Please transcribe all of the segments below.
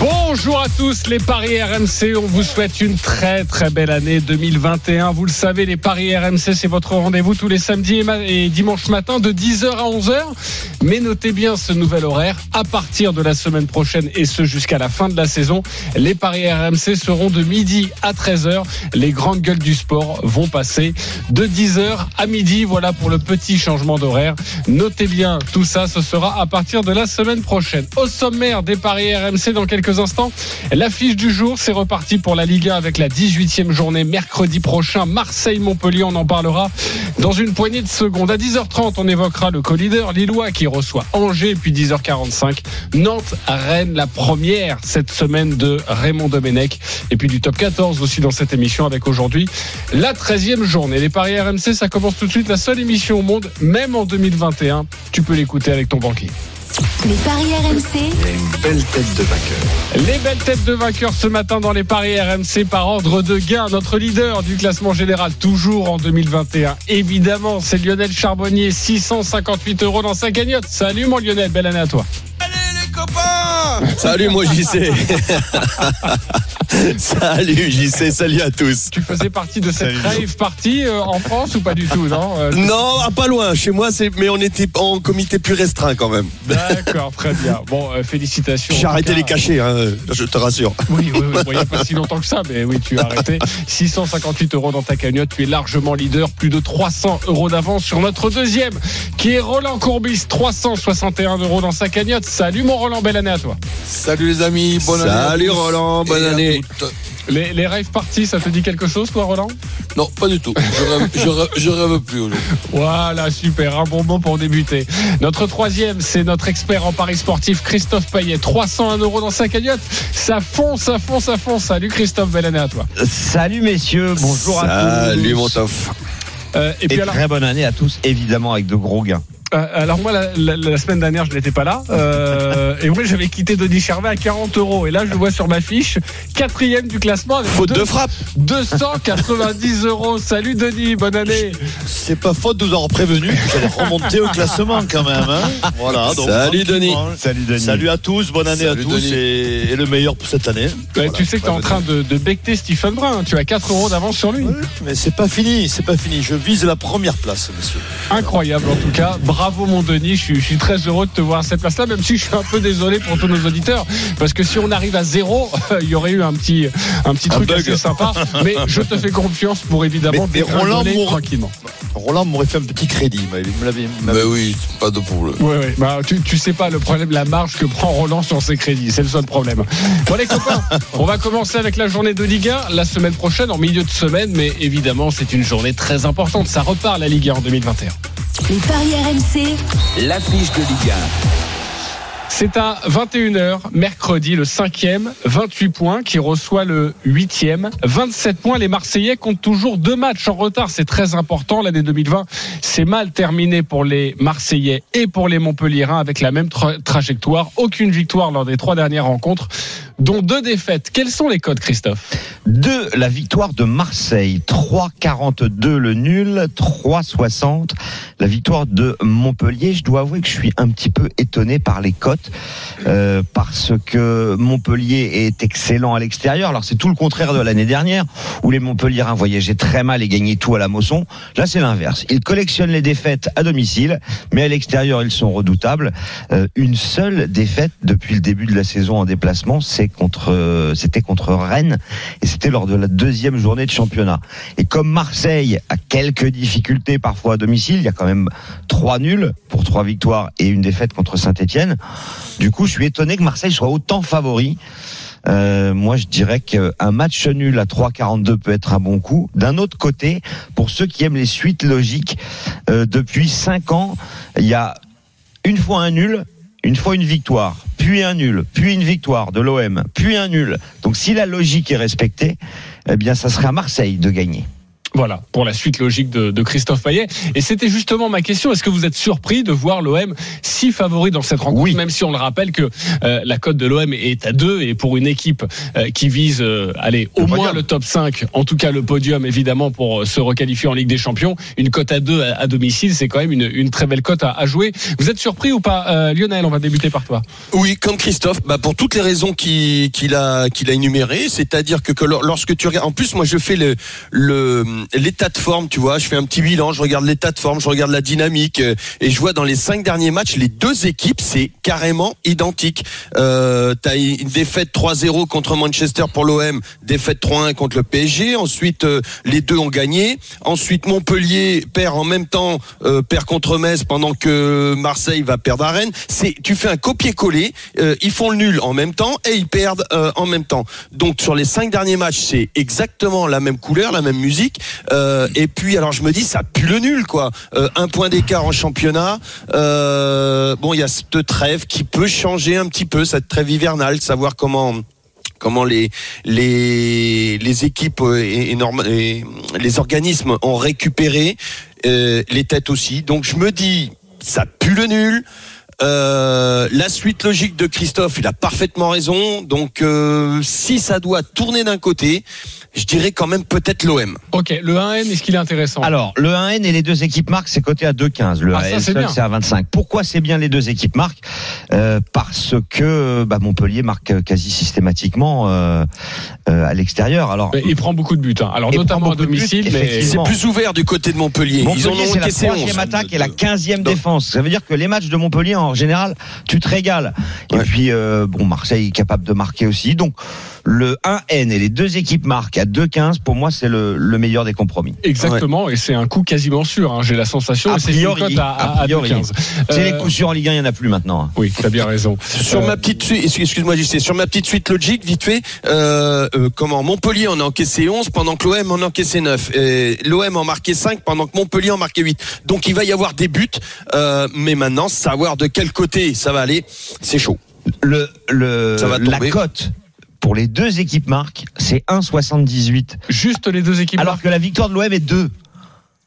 Bonjour à tous les paris RMC, on vous souhaite une très très belle année 2021. Vous le savez, les paris RMC, c'est votre rendez-vous tous les samedis et, et dimanches matin de 10h à 11h. Mais notez bien ce nouvel horaire, à partir de la semaine prochaine et ce jusqu'à la fin de la saison, les paris RMC seront de midi à 13h. Les grandes gueules du sport vont passer de 10h à midi. Voilà pour le petit changement d'horaire. Notez bien tout ça, ce sera à partir de la semaine prochaine. Au sommaire des paris RMC dans quelques instants, l'affiche du jour, c'est reparti pour la Ligue 1 avec la 18e journée mercredi prochain. Marseille-Montpellier, on en parlera dans une poignée de secondes. À 10h30, on évoquera le co-leader Lillois qui reçoit Angers, puis 10h45, Nantes-Rennes, la première cette semaine de Raymond Domenech. Et puis du top 14 aussi dans cette émission avec aujourd'hui la 13e journée. Les paris RMC, ça commence tout de suite. La seule émission au monde, même en 2021. Tu peux l'écouter avec ton banquier. Les paris RMC, Les belles têtes de vainqueurs ce matin dans les paris RMC par ordre de gain. Notre leader du classement général, toujours en 2021. Évidemment, c'est Lionel Charbonnier, 658 euros dans sa cagnotte. Salut mon Lionel, belle année à toi. Salut moi JC. salut JC, salut à tous. Tu faisais partie de cette rave party euh, en France ou pas du tout, non Euh, Non, ah, pas loin. Chez moi, c'est mais on était en comité plus restreint quand même. D'accord, très bien. Bon, euh, félicitations. J'ai arrêté cas, les cachets, hein, je te rassure. Oui, oui, oui. Bon, il n'y a pas si longtemps que ça, mais oui, tu as arrêté. 658 euros dans ta cagnotte. Tu es largement leader. Plus de 300 euros d'avance sur notre deuxième, qui est Roland Courbis. 361 euros dans sa cagnotte. Salut mon Roland, belle année à toi. Salut les amis, bonne année. Salut. Roland, bonne année. toutes. Les, les rave parties, ça te dit quelque chose, toi, Roland? Non, pas du tout. Je rêve, je rêve, je rêve plus aujourd'hui. Voilà, super. Un bon mot pour débuter. Notre troisième, c'est notre expert en paris sportif, Christophe Payet. 301 euros dans sa cagnotte. Ça fonce, ça fonce, ça fonce. Salut Christophe, belle année à toi. Salut messieurs, bonjour à tous. Salut mon tof. Euh, et Et puis alors, très bonne année à tous, évidemment avec de gros gains. Euh, alors moi la, la- la semaine dernière je n'étais pas là euh, et moi j'avais quitté Denis Charvet à 40 euros et là je vois sur ma fiche quatrième du classement avec Faute deux- de frappe. 290 euros salut Denis bonne année C'est pas faute de nous avoir prévenu. Vous allez remonter au classement quand même. hein. voilà. Donc, Salut, tranquillement. Salut Denis. Salut à tous, bonne année Salut, à tous Denis. et, et le meilleur pour cette année. Voilà. tu sais que tu es en train de, de becter Stephen Brun tu as 4 euros d'avance sur lui Mais c'est pas fini, c'est pas fini. Je vise la première place, monsieur. incroyable en tout cas bravo mon Denis je suis, je suis très heureux de te voir à cette place là même si je suis un peu désolé pour tous nos auditeurs parce que si on arrive à zéro il y aurait eu un petit, un petit Un truc bug. assez sympa mais je te fais confiance pour évidemment Mais- mais Roland tranquillement Roland m'aurait fait un petit crédit. mais Il me l'avait. Mais oui, pas de problème. Ouais, ouais. Bah, tu, tu sais pas le problème, la marge que prend Roland sur ses crédits. C'est le seul problème. Bon, les copains, on va commencer avec la journée de Ligue 1 la semaine prochaine, en milieu de semaine, mais évidemment, c'est une journée très importante. Ça repart la Ligue 1 en 2021. Les paris RMC, L'affiche de Ligue C'est à 21h, mercredi, le 5e, 28 points, qui reçoit le 8e, 27 points. Les Marseillais comptent toujours deux matchs en retard. C'est très important. L'année 2020, c'est mal terminé pour les Marseillais et pour les Montpellierins avec la même tra- trajectoire. Aucune victoire lors des trois dernières rencontres, dont deux défaites. Quels sont les codes, Christophe? Deux, la victoire de Marseille. 3,42 le nul, 3,60 la victoire de Montpellier. Je dois avouer que je suis un petit peu étonné par les cotes euh, parce que Montpellier est excellent à l'extérieur. Alors c'est tout le contraire de l'année dernière où les Montpelliérains voyageaient très mal et gagnaient tout à la Mosson. Là c'est l'inverse. Ils collectionnent les défaites à domicile, mais à l'extérieur ils sont redoutables. Euh, une seule défaite depuis le début de la saison en déplacement, c'est contre, euh, c'était contre Rennes et c'était lors de la deuxième journée de championnat. Et comme Marseille a quelques difficultés parfois à domicile, il y a quand même trois nuls pour trois victoires et une défaite contre Saint-Etienne. Du coup, je suis étonné que Marseille soit autant favori. Euh, moi, je dirais qu'un match nul à 3,42 peut être un bon coup. D'un autre côté, pour ceux qui aiment les suites logiques, euh, depuis cinq ans, il y a une fois un nul, une fois une victoire, puis un nul, puis une victoire de l'OM, puis un nul. Donc si la logique est respectée, eh bien ça serait à Marseille de gagner. Voilà, pour la suite logique de, de Christophe Payet. Et c'était justement ma question. Est-ce que vous êtes surpris de voir l'OM si favori dans cette rencontre, Oui. même si on le rappelle que euh, la cote de l'OM est à 2 et pour une équipe euh, qui vise, euh, allez, au Le moins podium. le top 5, en tout cas le podium évidemment pour euh, se requalifier en Ligue des Champions, une cote à 2 à, à domicile, c'est quand même une, une très belle cote à, à jouer. Vous êtes surpris ou pas, euh, Lionel? On va débuter par toi. Oui, comme Christophe, bah pour toutes les raisons qu'il a qu'il a énumérées, c'est-à-dire que, que lor- lorsque tu regardes, en plus moi je fais le le l'état de forme, tu vois, je fais un petit bilan, je regarde l'état de forme, je regarde la dynamique euh, et je vois dans les cinq derniers matchs les deux équipes c'est carrément identique. Euh, T'as une défaite 3-0 contre Manchester pour l'OM, défaite 3-1 contre le PSG. Ensuite euh, les deux ont gagné. Ensuite Montpellier perd en même temps, euh, perd contre Metz pendant que Marseille va perdre à Rennes. C'est tu fais un copier-coller. euh, ils font le nul en même temps et ils perdent euh, en même temps. Donc sur les cinq derniers matchs, c'est exactement la même couleur, la même musique. Euh, et puis alors je me dis ça pue le nul quoi. Euh, un point d'écart en championnat. Euh, bon il y a cette trêve qui peut changer un petit peu cette trêve hivernale, savoir comment comment les les les équipes et, et les organismes ont récupéré les têtes aussi. Donc je me dis ça pue le nul. Euh, la suite logique de Christophe, il a parfaitement raison. Donc, euh, si ça doit tourner d'un côté, je dirais quand même peut-être l'OM. Ok, le 1N, est-ce qu'il est intéressant? Alors, le 1N et les deux équipes marquent, c'est coté à 2,15. Le Ah, ça, 1N c'est seul, bien. c'est à 25. Pourquoi c'est bien les deux équipes marquent Euh, Parce que bah, Montpellier marque quasi systématiquement euh, euh, à l'extérieur. Alors, Mais Il prend beaucoup de buts. hein. Alors notamment à de buts, domicile, mais C'est plus ouvert du côté de Montpellier. Ils en Montpellier, ont c'est la encaissé troisième 11. attaque et la quinzième Donc- défense. Ça veut dire que les matchs de Montpellier, en général, tu te régales. Et Ouais. puis, euh, bon, Marseille est capable de marquer aussi. Donc, le 1N et les deux équipes marquent à 2,15. Pour moi, c'est le, le meilleur des compromis. Exactement, et c'est un coup quasiment sûr. hein, J'ai la sensation. A et c'est une priori, cote à, a à, à priori. 2,15. C'est Euh, les coups sûrs en Ligue 1, il n'y en a plus maintenant. hein. Oui, t'as bien raison. Sur Euh, ma petite suite, excuse-moi, sur ma petite suite logique, vite fait, euh, euh, comment Montpellier en a encaissé 11 pendant que l'OM en a encaissé 9. Et L'OM en marqué 5 pendant que Montpellier en marquait 8. Donc il va y avoir des buts, euh, mais maintenant savoir de quel côté ça va aller, c'est chaud. Le, le, Ça va la cote pour les deux équipes marques, c'est 1,78. Juste les deux équipes. Alors que la victoire de l'OM est 2.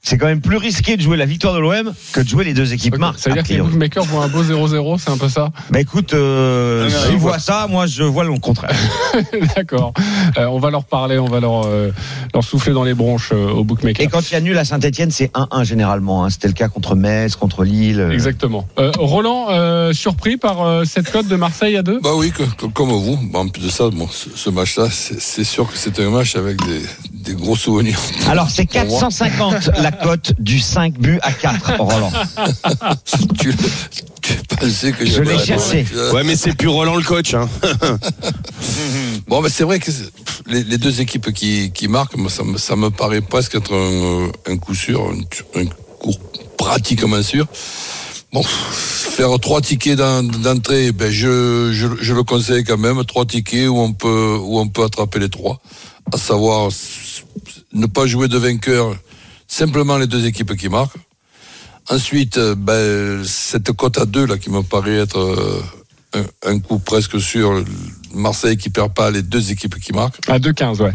C'est quand même plus risqué de jouer la victoire de l'OM que de jouer les deux équipes Ok, marques. Ça veut dire que les bookmakers voient un beau 0-0, c'est un peu ça Bah écoute, euh, Non, non, s'ils voient ça, moi je vois le contraire. D'accord. Euh, on va leur parler, on va leur, euh, leur souffler dans les bronches euh, aux bookmakers. Et quand il y a nul à Saint-Etienne, c'est 1-1 généralement. hein. C'était le cas contre Metz, contre Lille. euh. Exactement. Euh, Roland, euh, surpris par euh, cette cote de Marseille à 2 Bah oui, que- que- comme vous. En plus de ça, bon, ce, ce match-là, c'est c'est sûr que c'était un match avec des, des gros souvenirs. Alors c'est Pour moi. 450 la cote du 5 buts à 4, Roland. tu, tu pensais que Je l'ai chassé. Ouais, mais c'est plus Roland le coach. Hein. Bon, mais c'est vrai que les, les deux équipes qui, qui marquent, moi, ça, me, ça me paraît presque être un, euh, un coup sûr, un, un coup pratiquement sûr. Bon, faire trois tickets d'en- d'entrée, ben je, je, je le conseille quand même, trois tickets où on peut, où on peut attraper les trois, à savoir ne pas jouer de vainqueur, simplement les deux équipes qui marquent. Ensuite, euh, ben, cette cote à deux là qui me paraît être euh, un, un coup presque sûr, Marseille qui perd pas les deux équipes qui marquent, À 2,15, ouais.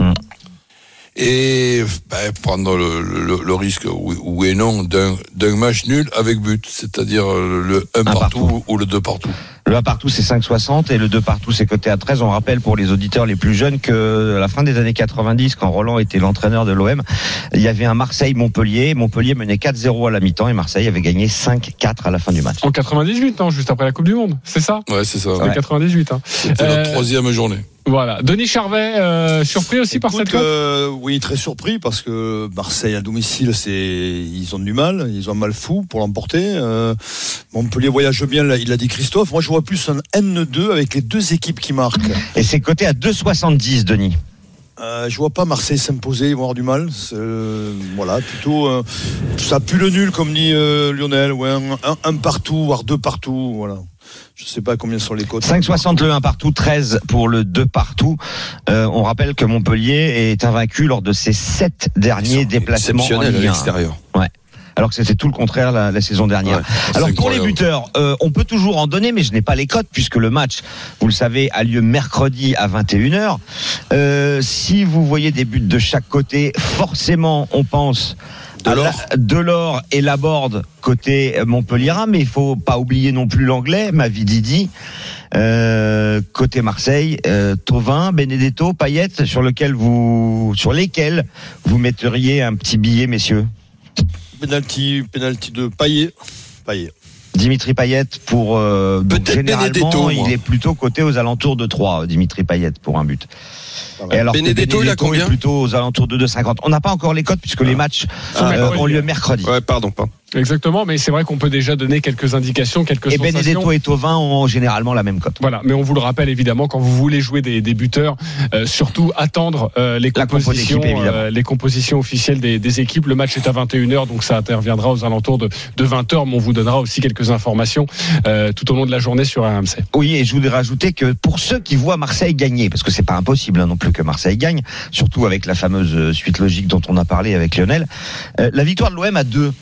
Et ben, prendre le, le, le risque, oui, oui et non, d'un match nul avec but, c'est-à-dire le 1 partout, partout. ou le 2 partout. Le 1 partout c'est 5,60 et le 2 partout c'est coté à 13. On rappelle pour les auditeurs les plus jeunes que à la fin des années 90, quand Roland était l'entraîneur de l'OM, il y avait un Marseille-Montpellier. Montpellier menait 4-0 à la mi-temps et Marseille avait gagné 5-4 à la fin du match. En 98, non, juste après la Coupe du Monde. C'est ça? Ouais, c'est ça. C'était Ouais. 98. Hein. C'était Euh, la troisième journée. Voilà. Denis Charvet, euh, surpris aussi par cette euh, Oui, très surpris parce que Marseille à domicile, c'est ils ont du mal, ils ont un mal fou pour l'emporter. Euh, Montpellier voyage bien, il l'a dit Christophe. Moi, je vois plus un N2 avec les deux équipes qui marquent. Et c'est coté à 2,70 Denis. Euh, je vois pas Marseille s'imposer, ils vont avoir du mal. Euh, voilà, plutôt euh, ça pue le nul comme dit euh, Lionel, ouais, un, un- un partout, voire deux partout, voilà. Je sais pas combien sont les cotes. 5,60 le 1 partout, 13 pour le 2 partout. Euh, on rappelle que Montpellier est invaincu lors de ses sept derniers déplacements en Ligue 1. l'extérieur. alors que c'était tout le contraire la, la saison dernière. Ouais, alors pour les buteurs, euh, on peut toujours en donner, mais je n'ai pas les cotes puisque le match, vous le savez, a lieu mercredi à 21h. Euh, si vous voyez des buts de chaque côté, forcément, on pense Delors. Delors et Laborde côté Montpellier, mais il faut pas oublier non plus l'anglais, Mavididi. Euh, côté Marseille, euh, Tovin, Benedetto, Payet, sur lequel vous, sur lesquels vous metteriez un petit billet, messieurs? Penalty, penalty de Payet. Payet. Dimitri Payet pour euh, donc généralement il est plutôt coté aux alentours de 3 Dimitri Payet pour un but. Et alors que Benedetto, il a combien est plutôt aux alentours de 2,50. On n'a pas encore les cotes puisque les matchs Ah, euh, ont lieu mercredi. Ouais, pardon, pas. Exactement, mais c'est vrai qu'on peut déjà donner quelques indications, quelques Et sensations. Benedetto et Tovin ont généralement la même cote. Voilà, mais on vous le rappelle évidemment quand vous voulez jouer des, des buteurs, euh, surtout attendre euh, les compositions, euh, les compositions officielles des, des équipes. Le match est à 21h, donc ça interviendra aux alentours de, de 20h, mais on vous donnera aussi quelques informations euh, tout au long de la journée sur RMC. Oui, et je voudrais rajouter que pour ceux qui voient Marseille gagner, parce que c'est pas impossible hein, non plus que Marseille gagne, surtout avec la fameuse euh, suite logique dont on a parlé avec Lionel, euh, la victoire de l'OM à deux.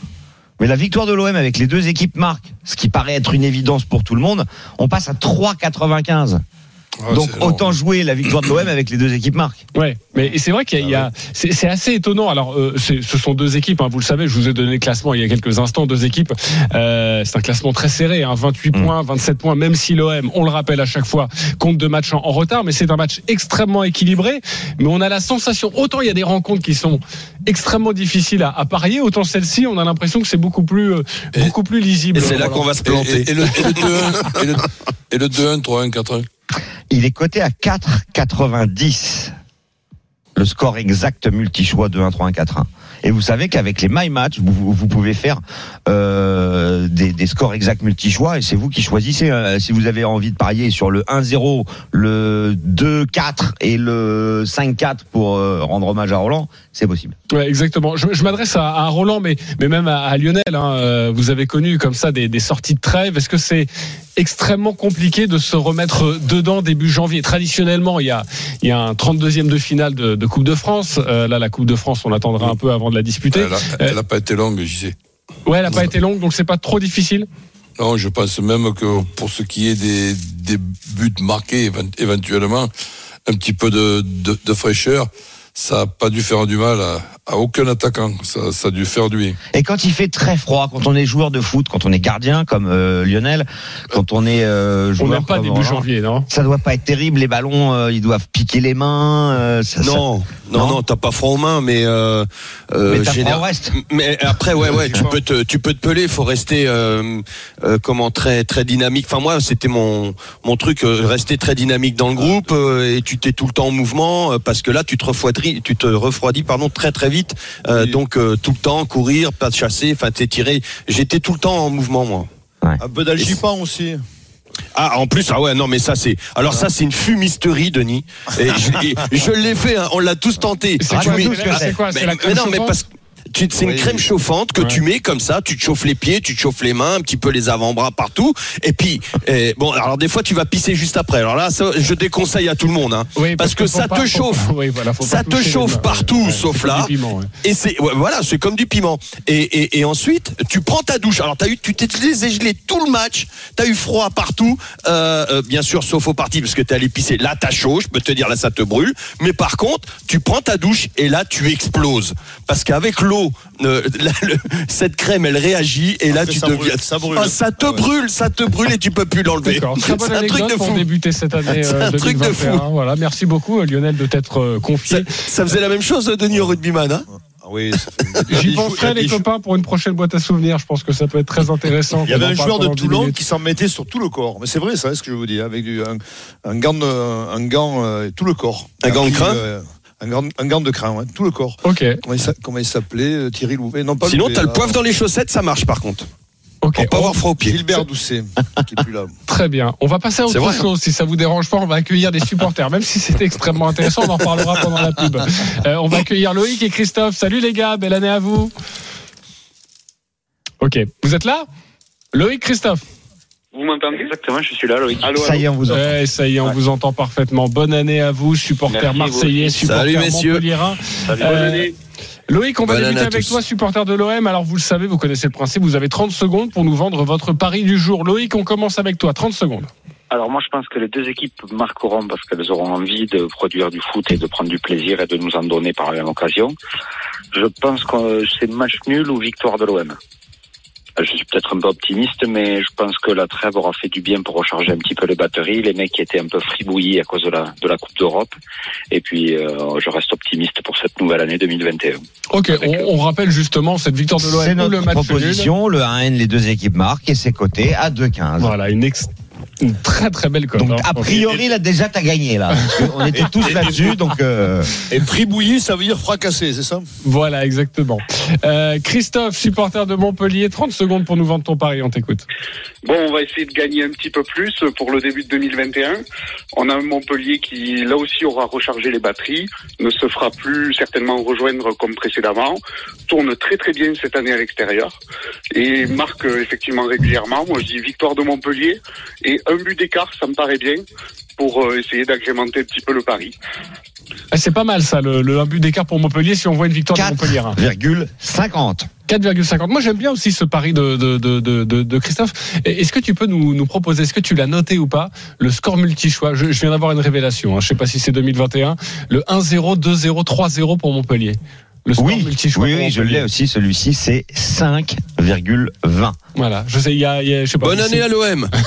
Mais la victoire de l'OM avec les deux équipes marques, ce qui paraît être une évidence pour tout le monde, on passe à 3,95. Ah, Donc autant jouer la victoire de l'OM avec les deux équipes marques. Ouais, mais c'est vrai qu'il y a, il y a- c'est assez étonnant. Alors, euh, ce sont deux équipes, hein, vous le savez. Je vous ai donné le classement il y a quelques instants. Deux équipes. Euh, c'est un classement très serré, hein, 28 Mm. points, 27 points. Même si l'OM, on le rappelle à chaque fois, compte deux matchs en, en retard, mais c'est un match extrêmement équilibré. Mais on a la sensation, autant il y a des rencontres qui sont extrêmement difficiles à, à parier, autant celle-ci, on a l'impression que c'est beaucoup plus, euh, Et- beaucoup plus lisible. Et c'est là Voilà. qu'on va se planter. et- et le, et le 2-1, et le, et le 2-1, 3-1, 4-1. Il est coté à 4,90. Le score exact multi-choix de 1, 3, 1, 4, 1. Et vous savez qu'avec les My Match, vous, vous pouvez faire euh, des, des scores exacts multi-choix et c'est vous qui choisissez. hein. Si vous avez envie de parier sur le 1-0, le 2-4 et le 5-4 pour euh, rendre hommage à Roland, c'est possible. Ouais, exactement. Je, je m'adresse à, à Roland, mais, mais même à, à Lionel. hein. Euh, Vous avez connu comme ça des, des sorties de trêve. Est-ce que c'est extrêmement compliqué de se remettre dedans début janvier? Traditionnellement, il y a, il y a un 32e de finale de, de Coupe de France. Euh, là, la Coupe de France, on attendra un peu avant de la disputer. Elle a, elle a pas été longue, j'y sais. Ouais, elle n'a pas été longue, donc c'est pas trop difficile. Non, je pense même que pour ce qui est des, des buts marqués, évent- éventuellement, un petit peu de, de, de fraîcheur, ça n'a pas dû faire du mal à, à aucun attaquant. Ça, ça a dû faire du bien. Et quand il fait très froid, quand on est joueur de foot, quand on est gardien comme euh, Lionel, quand on est euh, On joueur n'aime pas comme début janvier, non? ça doit pas être terrible. Les ballons, euh, ils doivent piquer les mains. euh, ça- ça- Non, non, Non. non, t'as pas froid aux mains, mais euh, euh, Mais t'as général- froid au reste. Mais après, ouais, ouais, tu peux te, tu peux te peler. Faut rester, euh, euh, comment, très, très dynamique. Enfin, moi, c'était mon, mon truc, euh, rester très dynamique dans le groupe euh, et tu t'es tout le temps en mouvement euh, parce que là, tu te tu te refroidis, pardon, très très vite. Euh, Oui. Donc euh, tout le temps courir, pas de chasser, enfin t'étirer. J'étais tout le temps en mouvement, moi. Un peu d'algipan aussi. Ah, en plus, ah ouais, non, mais ça, c'est. Alors, ça, c'est une fumisterie, Denis. Et je, l'ai fait, hein, on l'a tous tenté. C'est Tu quoi, mets- c'est- c'est quoi C'est mais, non, mais parce que. C'est une Oui. crème chauffante que Ouais. tu mets comme ça, tu te chauffes les pieds, tu te chauffes les mains, un petit peu les avant-bras partout. Et puis, eh, bon, alors des fois tu vas pisser juste après. Alors là, ça, je déconseille à tout le monde, hein, Oui, parce, que, ça pas- te chauffe. oui, voilà, Ça te chauffe mains. partout, Ouais, sauf là. piment, ouais. Et c'est voilà, c'est comme du piment. Et, et, et ensuite, tu prends ta douche. Alors t'as eu, tu t'es gelé tout le match. T'as eu froid partout. Euh, euh, bien sûr, sauf au parti parce que t'es allé pisser. Là, t'as chaud. Je peux te dire là, ça te brûle. Mais par contre, tu prends ta douche et là, tu exploses parce qu'avec l'eau, euh, le- cette crème, elle réagit et là, Après, tu ça deviens. brûle, ça brûle. Ah, ça te Ah ouais. brûle, ça te brûle et tu peux plus l'enlever. C'est un truc de pour fou. débuter cette année C'est euh, un truc de 2021. fou. Voilà, merci beaucoup euh, Lionel de t'être euh, Ça, confié. ça faisait la même chose, Denis au rugbyman. Hein Ah oui, J'y penserai les copains pour une prochaine boîte à souvenirs. Je pense que ça peut être très intéressant. Il y avait un joueur de pendant 10 Toulon qui s'en mettait sur tout le corps. Mais c'est vrai, ça, c'est ce que je vous dis, avec du, un, un gant, de, un gant euh, tout le corps. Un gant de crin euh, un, gant, un gant de crin, ouais, tout le corps. Ok, Comment il s'appelait euh, Thierry Louvet? Non, pas Sinon, t'as le là. poivre dans les chaussettes, ça marche par contre. ok. Pour pas avoir froid aux pieds. Gilbert Doucet, qui est plus là. Très bien. On va passer à autre vrai. chose. Si ça vous dérange pas, on va accueillir des supporters. Même si c'était extrêmement intéressant, on en parlera pendant la pub. Euh, on va accueillir Loïc et Christophe. Salut les gars, belle année à vous. Ok, vous êtes là? Loïc, Christophe Vous m'entendez Exactement, je suis là, Loïc. Allô, Ça y est, on vous entend. Ouais, ça y est, on Ouais. vous entend parfaitement. Bonne année à vous, vous marseillais, aussi. supporters Salut, messieurs. montpelliérains. Salut. Euh, Bonne année. Loïc, on va débuter avec toi, supporter de l'OM. Alors, vous le savez, vous connaissez le principe, vous avez 30 secondes pour nous vendre votre pari du jour. Loïc, on commence avec toi, 30 secondes. Alors moi je pense que les deux équipes marqueront parce qu'elles auront envie de produire du foot et de prendre du plaisir et de nous en donner par la même occasion. Je pense que c'est match nul ou victoire de l'OM. Je suis peut-être un peu optimiste, mais je pense que la trêve aura fait du bien pour recharger un petit peu les batteries, les mecs qui étaient un peu fribouillis à cause de la, de la Coupe d'Europe. Et puis, euh, je reste optimiste pour cette nouvelle année 2021. Ok, on, on rappelle justement cette victoire de C'est l'OM le notre match nul. proposition. Le 1N, les deux équipes marquent et c'est coté à 2,15. Voilà, une, ex- une très très belle cote. Donc, hein. a priori, là, déjà, t'as gagné, là. Qu'on était tous là-dessus, donc, euh, Et fribouillis, ça veut dire fracasser, c'est ça? Voilà, exactement. Euh, Christophe, supporter de Montpellier, 30 secondes pour nous vendre ton pari, on t'écoute. Bon, on va essayer de gagner un petit peu plus pour le début de 2021. On a un Montpellier qui, là aussi, aura rechargé les batteries, ne se fera plus certainement rejoindre comme précédemment, tourne très très bien cette année à l'extérieur et marque euh, effectivement régulièrement. Moi, je dis victoire de Montpellier et un but d'écart, ça me paraît bien pour euh, essayer d'agrémenter un petit peu le pari. Ah, c'est pas mal ça, le, le un but d'écart pour Montpellier si on voit une victoire de Montpellier. hein. 4,50. 4,50. Moi j'aime bien aussi ce pari de, de, de, de, Christophe. Et Est-ce que tu peux nous, nous proposer, est-ce que tu l'as noté ou pas, le score multi-choix? Je, je viens d'avoir une révélation, hein. je sais pas si c'est 2021, le 1-0, 2-0, 3-0 pour Montpellier. Le score Oui, multi-choix oui, oui, je l'ai aussi. Celui-ci, c'est 5,20. Voilà, je sais, il y a, il y a- je sais pas. Bonne année à l'OM.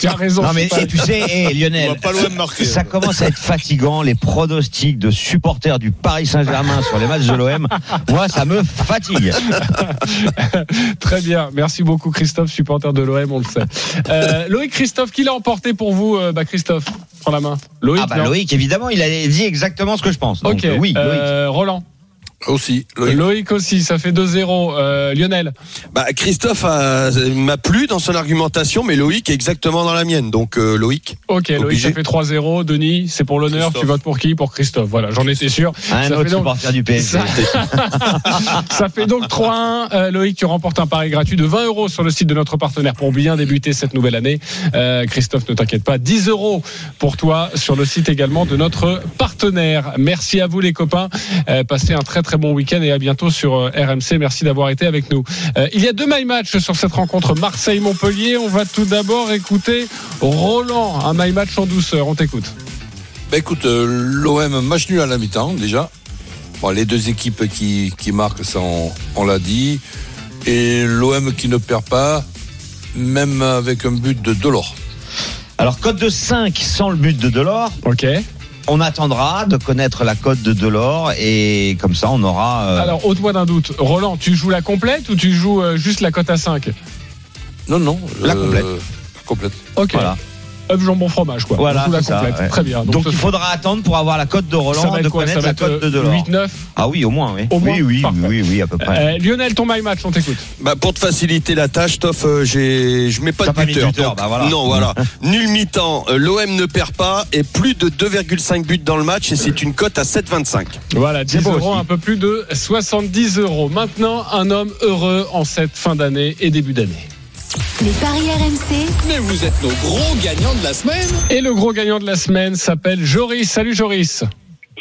Tu as raison. Non, mais sais pas. et tu sais, On Lionel, pas marquer. ça commence à être fatigant, les pronostics de supporters du Paris Saint-Germain sur les matchs de l'OM. Moi, ça me fatigue. Très bien, merci beaucoup Christophe, supporter de l'OM, on le sait. Euh, Loïc Christophe, qui l'a emporté pour vous euh, bah Christophe, prends la main. Loïc, Ah bah Loïc, évidemment, il a dit exactement ce que je pense. Donc, Ok, euh, oui, Loïc. euh, Roland. Aussi, Loïc. Loïc aussi, ça fait 2-0. Euh, Lionel. Bah, Christophe a- m'a plu dans son argumentation, mais Loïc est exactement dans la mienne. Donc euh, Loïc. Ok, Loïc, ça fait 3-0. Denis, c'est pour l'honneur. Tu votes pour qui? Pour Christophe. Voilà, j'en étais sûr. Un ça autre fait donc- supporter du PSG. Ça, ça fait donc 3-1. Euh, Loïc, tu remportes un pari gratuit de 20 euros sur le site de notre partenaire pour bien débuter cette nouvelle année. Euh, Christophe, ne t'inquiète pas. 10 euros pour toi sur le site également de notre partenaire. Merci à vous les copains. Euh, passez un très très bon week-end et à bientôt sur euh, RMC. Merci d'avoir été avec nous. Euh, il y a deux my match sur cette rencontre Marseille-Montpellier. On va tout d'abord écouter Roland, un my match en douceur. On t'écoute. Ben écoute, euh, l'OM match nul à la mi-temps déjà. Bon, les deux équipes qui, qui marquent, ça on, on l'a dit. Et l'OM qui ne perd pas, même avec un but de Delors. Alors, code de 5 sans le but de Delors. Ok. On attendra de connaître la cote de Delors et comme ça, on aura. euh, Alors, ôte-moi d'un doute. Roland, tu joues la complète ou tu joues euh, juste la cote à 5 Non, non. La complète. La complète. Ok. Voilà. Œuf jambon fromage quoi. Voilà, la c'est ça, complète. ouais. Très bien. Donc, il faudra attendre pour avoir la cote de Roland, de quoi connaître la cote de Delors. 8-9 Ah oui, au moins, oui. Au moins oui, oui, oui, oui, à peu près. Euh, Lionel, ton my match, on t'écoute. Bah, pour te faciliter la tâche, Toff, euh, j'ai, je mets pas de buteur. buteur, bah voilà. Non, voilà. Nul mi-temps. euh, L'OM ne perd pas et plus de 2,5 buts dans le match et c'est une cote à 7,25. Voilà, 10 beau euros, aussi. un peu plus de 70 euros. Maintenant, un homme heureux en cette fin d'année et début d'année. Les paris RMC, Mais vous êtes nos gros gagnants de la semaine. Et le gros gagnant de la semaine s'appelle Joris. Salut Joris.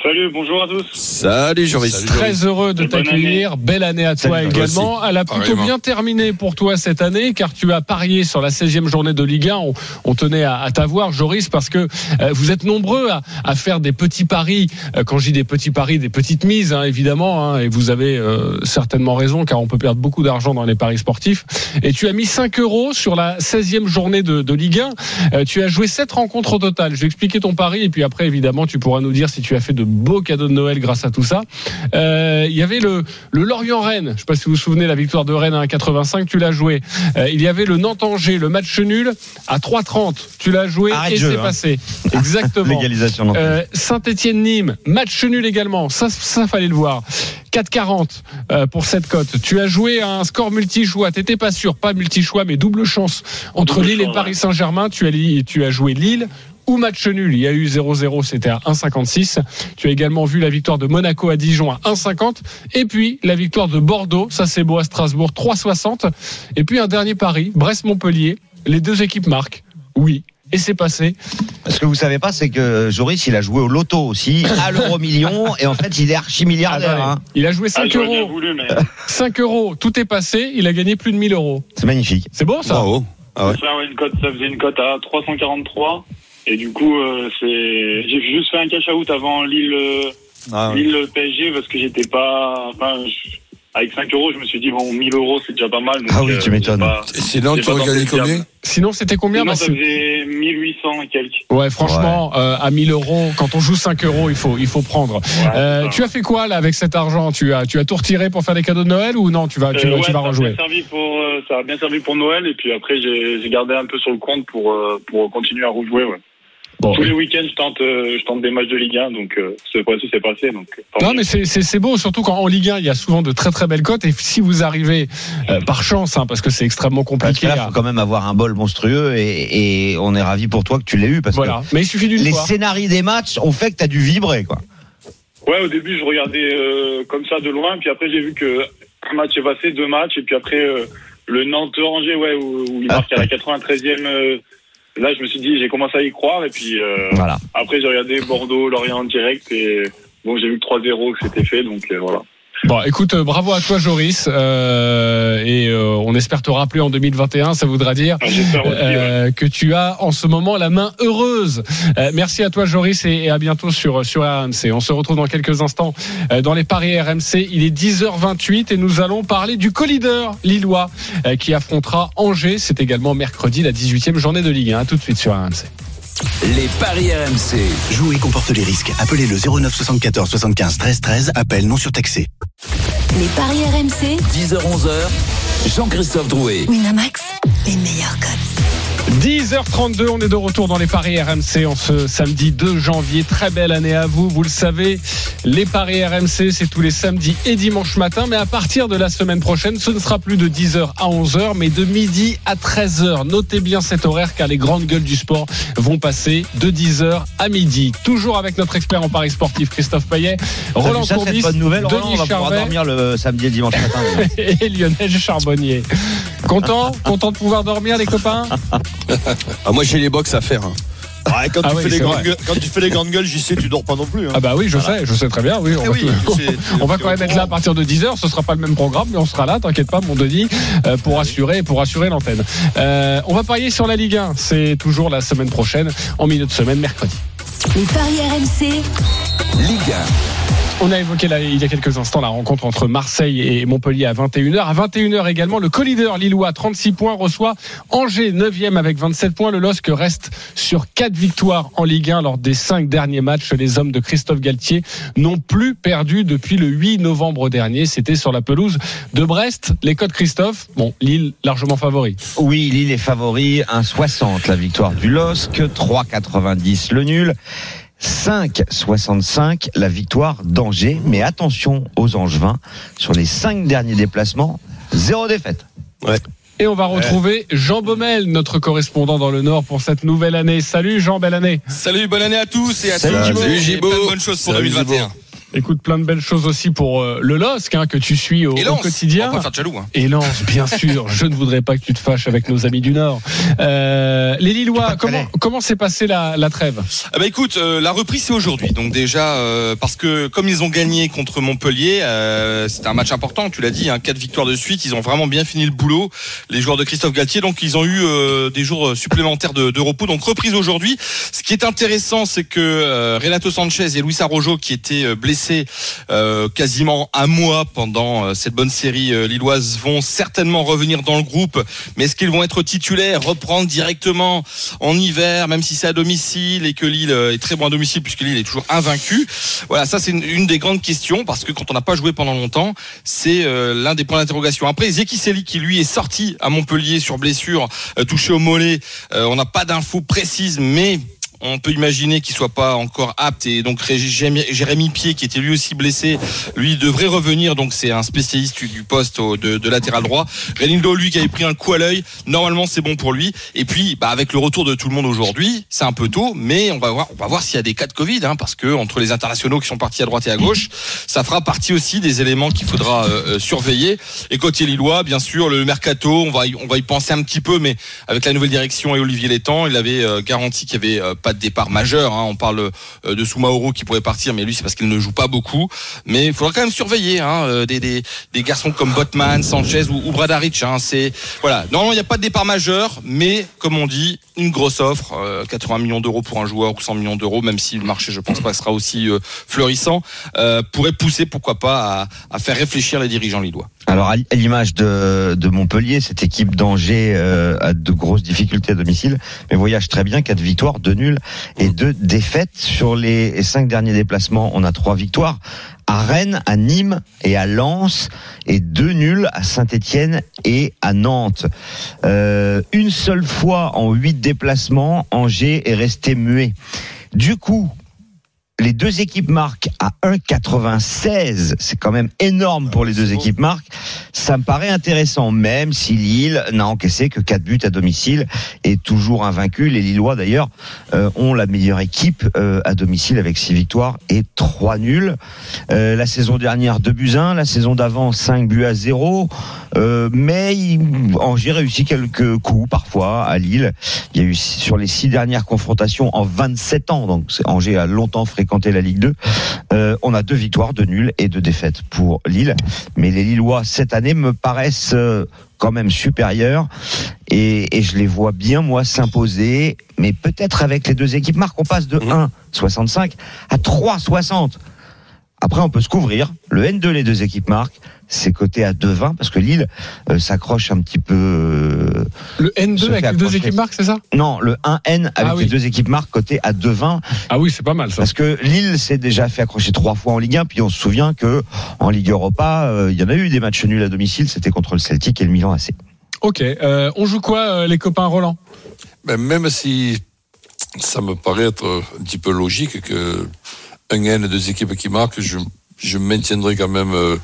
Salut, bonjour à tous. Salut Joris. Salut. Très heureux de t'accueillir. Belle année à toi Salut, également. Elle a plutôt bien terminé pour toi cette année car tu as parié sur la 16e journée de Ligue 1. On, on tenait à, à t'avoir, Joris, parce que euh, vous êtes nombreux à, à faire des petits paris. Euh, quand je dis des petits paris, des petites mises, hein, évidemment. hein, et vous avez euh, certainement raison car on peut perdre beaucoup d'argent dans les paris sportifs. Et tu as mis 5 euros sur la 16e journée de, de Ligue 1. Euh, tu as joué 7 rencontres au total. Je vais expliquer ton pari et puis après, évidemment, tu pourras nous dire si tu as fait de beaux cadeaux de Noël grâce à tout ça. Euh, Il y avait le, le Lorient-Rennes. Je ne sais pas si vous vous souvenez, la victoire de Rennes à 1,85, tu l'as joué. Euh, il y avait le Nantes-Angers, le match nul à 3,30. Tu l'as joué Arrête et c'est hein. passé. Exactement. Légalisation. Euh, Saint-Étienne-Nîmes, match nul également. Ça, ça fallait le voir. 4,40 euh, pour cette cote. Tu as joué à un score multi-choix. T'étais pas sûr, pas multi-choix, mais double chance entre Double Lille et Paris. Saint-Germain. Tu as, li- tu as joué Lille ou match nul. Il y a eu 0-0, c'était à 1,56. Tu as également vu la victoire de Monaco à Dijon à 1,50. Et puis la victoire de Bordeaux, ça c'est beau à Strasbourg, 3,60. Et puis un dernier pari, Brest-Montpellier, les deux équipes marquent. Oui. Et c'est passé. Ce que vous savez pas, c'est que Joris, il a joué au loto aussi, à l'euro million, et en fait, il est archi milliardaire. Ah, hein. Il a joué Ah, 5 j'aurais bien euros. voulu, mais 5 euros, tout est passé. Il a gagné plus de 1000 euros. C'est magnifique. C'est beau ça Bravo. Ah ouais. ça, ouais, une cote, ça faisait une cote à 343. Et du coup, euh, c'est, j'ai juste fait un cash out avant Lille, euh, Ah, ouais. Lille PSG parce que j'étais pas, enfin, je- avec 5 euros, je me suis dit bon, 1000 euros, c'est déjà pas mal. donc, Ah oui, euh, tu m'étonnes. pas- Et sinon, tu aurais gagné combien Sinon, c'était combien Sinon, Bah, ça faisait 1800 et quelques. Ouais, franchement, euh, à 1000 euros, quand on joue 5 euros, il faut, il faut prendre. Euh, tu as fait quoi là avec cet argent? Tu as, tu as tout retiré pour faire des cadeaux de Noël ou non? Tu vas, tu, Euh, vas- ouais, tu vas ça a rejouer bien servi pour, euh, ça a bien servi pour Noël et puis après j'ai j'ai gardé un peu sur le compte pour euh, pour continuer à rejouer. Ouais. Bon, Tous les week-ends, je tente euh, je tente des matchs de Ligue 1, donc euh, ce c'est passé. Donc Non, mais c'est- c'est c'est beau, surtout quand en Ligue 1, il y a souvent de très très belles cotes. Et si vous arrivez euh, par chance, hein, parce que c'est extrêmement Parce que compliqué. là, à- faut quand même avoir un bol monstrueux, et, et on est ravi pour toi que tu l'aies eu, parce Voilà. Mais il suffit que d'une les fois. scénarios des matchs ont fait que tu as dû vibrer, quoi. Ouais, au début je regardais euh, comme ça de loin, puis après j'ai vu que un match est passé, deux matchs, et puis après euh, le Nantes-Angers, ouais, où, où il Ah, marque à la 93e. Là, je me suis dit, j'ai commencé à y croire, et puis euh, Voilà. après j'ai regardé Bordeaux-Lorient en direct, et bon, j'ai vu que 3-0 que c'était fait, donc euh, voilà. Bon, écoute, euh, bravo à toi, Joris. Euh, et euh, on espère te rappeler en 2021. Ça voudra dire Ah, euh, que tu as en ce moment la main heureuse. Euh, merci à toi, Joris, et, et à bientôt sur, sur RMC. On se retrouve dans quelques instants euh, dans les paris RMC. Il est 10h28 et nous allons parler du co-leader lillois euh, qui affrontera Angers. C'est également mercredi, la 18e journée de Ligue 1. À tout de suite sur RMC. Les paris RMC. Jouer comporte les risques. Appelez le 09 74 75 13 13. Appel non surtaxé. Les paris RMC. 10h-11h. Jean-Christophe Drouet. Winamax. Les meilleurs codes. 10h32, on est de retour dans les paris RMC en ce samedi 2 janvier. Très belle année à vous, vous le savez. Les paris RMC, c'est tous les samedis et dimanches matin. Mais à partir de la semaine prochaine, ce ne sera plus de 10h à 11h, mais de midi à 13h. Notez bien cet horaire car les grandes gueules du sport vont passer de 10h à midi. Toujours avec notre expert en paris sportif, Christophe Payet, Roland ça, Courbis, bonne nouvelle, Roland, on Denis va pouvoir Charvet dormir le samedi et dimanche matin. et Lionel Charbonnier. Content Content de pouvoir dormir, les copains Ah, moi, j'ai les box à faire. hein. Ouais, quand, Ah tu oui, fais les c'est grandes vrai. gueules, quand tu fais les grandes gueules, j'y sais, tu dors pas non plus. hein. Ah bah oui, je sais, je sais très bien. Oui, on Eh va, oui, tout- c'est- on va t'es quand même être là à partir de 10h. Ce sera pas le même programme, mais on sera là. T'inquiète pas, mon Denis, euh, pour assurer, pour assurer l'antenne. Euh, on va parier sur la Ligue 1. C'est toujours la semaine prochaine, en milieu de semaine, mercredi. Les paris RMC. Ligue On a évoqué là, il y a quelques instants la rencontre entre Marseille et Montpellier à 21h. À 21h également, le co-leader Lillois, 36 points, reçoit Angers, 9e avec 27 points. Le LOSC reste sur 4 victoires en Ligue 1 lors des 5 derniers matchs. Les hommes de Christophe Galtier n'ont plus perdu depuis le 8 novembre dernier. C'était sur la pelouse de Brest. Les codes Christophe, bon, Lille largement favori. Oui, Lille est favori, 1,60 la victoire du LOSC, 3,90 le nul. 5,65 la victoire d'Angers. Mais attention aux Angevins, sur les 5 derniers déplacements, zéro défaite. Et on va retrouver Jean Baumel, notre correspondant dans le Nord pour cette nouvelle année. Salut Jean, belle année. Salut, bonne année à tous et à tous. Salut, Gibo. bonnes choses pour Salut, 2021. Écoute, plein de belles choses aussi pour euh, le LOSC hein, que tu suis au, quotidien. on va pas faire de jaloux. hein. Et Lens, bien sûr. Je ne voudrais pas que tu te fâches avec nos amis du Nord. Euh, les Lillois, comment s'est passée la, la trêve? Ah bah écoute, euh, la reprise c'est aujourd'hui. Donc déjà parce que comme ils ont gagné contre Montpellier, c'était un match important. Tu l'as dit, hein, quatre victoires de suite. Ils ont vraiment bien fini le boulot. Les joueurs de Christophe Galtier, donc ils ont eu des jours supplémentaires de, de repos. Donc reprise aujourd'hui. Ce qui est intéressant, c'est que Renato Sanchez et Luis Arrojo, qui étaient euh, euh, quasiment un mois pendant euh, cette bonne série euh, lilloise, vont certainement revenir dans le groupe. Mais est-ce qu'ils vont être titulaires, reprendre directement en hiver, même si c'est à domicile et que Lille est très bon à domicile puisque Lille est toujours invaincu? Voilà, ça c'est une, des grandes questions parce que quand on n'a pas joué pendant longtemps, c'est l'un des points d'interrogation. Après, Zekiseli qui lui est sorti à Montpellier sur blessure, touché au mollet, on n'a pas d'infos précises, mais on peut imaginer qu'il soit pas encore apte et donc Ré- Jérémy Pied qui était lui aussi blessé, lui devrait revenir. Donc c'est un spécialiste du poste de, latéral droit. Renildo lui qui avait pris un coup à l'œil, normalement c'est bon pour lui. Et puis bah, avec le retour de tout le monde aujourd'hui, c'est un peu tôt mais on va voir on va voir s'il y a des cas de Covid hein, parce que entre les internationaux qui sont partis à droite et à gauche, ça fera partie aussi des éléments qu'il faudra euh, euh, surveiller. Et côté lillois bien sûr le mercato, on va y, y penser un petit peu mais avec la nouvelle direction et Olivier Létang, il avait euh, garanti qu'il n'y avait pas de départ majeur. hein. On parle euh, de Soumaoro qui pourrait partir, mais lui c'est parce qu'il ne joue pas beaucoup. Mais il faudra quand même surveiller hein, euh, des, garçons comme Botman, Sanchez ou, Bradaric. Hein. C'est voilà. Normalement il n'y a pas de départ majeur, mais comme on dit, une grosse offre, euh, 80 millions d'euros pour un joueur ou 100 millions d'euros, même si le marché je pense pas sera aussi euh, florissant, euh, pourrait pousser pourquoi pas à, faire réfléchir les dirigeants lillois. Alors à l'image de, Montpellier, cette équipe d'Angers euh, a de grosses difficultés à domicile, mais voyage très bien, quatre victoires, deux nuls et deux défaites. Sur les cinq derniers déplacements, on a trois victoires à Rennes, à Nîmes et à Lens, et deux nuls à Saint-Étienne et à Nantes. Euh, une seule fois en huit déplacements, Angers est resté muet. Du coup, les deux équipes marquent à 1,96. C'est quand même énorme pour les deux équipes marquent. Ça me paraît intéressant, même si Lille n'a encaissé que 4 buts à domicile et toujours invaincu. Les Lillois, d'ailleurs, euh, ont la meilleure équipe euh, à domicile avec 6 victoires et 3 nuls. Euh, la saison dernière, 2 buts 1. La saison d'avant, 5 buts à 0. Euh, mais Angers réussit quelques coups parfois à Lille. Il y a eu sur les 6 dernières confrontations en 27 ans, donc Angers a longtemps fréquenté la Ligue 2. Euh, on a deux victoires, deux nuls et deux défaites pour Lille. Mais les Lillois cette année me paraissent euh, quand même supérieurs et, et je les vois bien moi s'imposer. Mais peut-être avec les deux équipes marques, on passe de 1,65 à 3,60. Après, on peut se couvrir. Le N2, les deux équipes marques, c'est coté à 2,20 parce que Lille euh, s'accroche un petit peu. euh, Le Se N2 fait avec les deux équipes marques, c'est ça? Non, le 1N avec Ah oui. les deux équipes marques coté à 2,20 Ah oui, c'est pas mal ça. parce que Lille s'est déjà fait accrocher trois fois en Ligue 1, puis on se souvient que en Ligue Europa, euh, il y en a eu des matchs nuls à domicile, c'était contre le Celtic et le Milan AC. Ok, euh, on joue quoi euh, les copains Roland? Ben, même si ça me paraît être un petit peu logique que un N, deux équipes qui marquent, je, je maintiendrai quand même euh,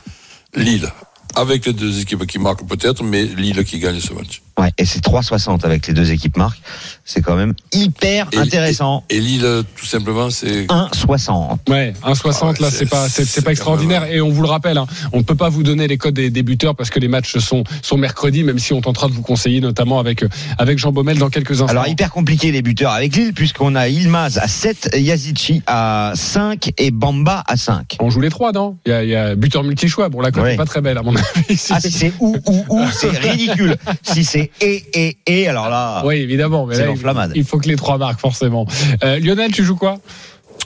Lille. Avec les deux équipes qui marquent peut-être, mais Lille qui gagne ce match. Ouais, et c'est 3,60 avec les deux équipes marques, c'est quand même hyper Et- intéressant. Et Lille, tout simplement, c'est 1,60. Ouais, 1,60 Ah ouais, là, c'est- pas, c'est, pas extraordinaire. même- Et on vous le rappelle, hein, on ne peut pas vous donner les codes des, des buteurs parce que les matchs sont, sont mercredi, même si on tentera de vous conseiller, notamment avec, euh, avec Jean Baumel dans quelques instants. Alors hyper compliqué les buteurs avec Lille puisqu'on a Ilmaz à 7, Yazici à 5 et Bamba à 5. on joue les trois, non? Il y, a, il y a buteur multi-choix. Bon, la cote Ouais. n'est pas très belle, à mon avis. Ah si c'est ou ou ou c'est ridicule. Si c'est et et et alors là oui, évidemment. Mais c'est là, il- faut que les trois marquent, forcément. Euh, Lionel, tu joues quoi?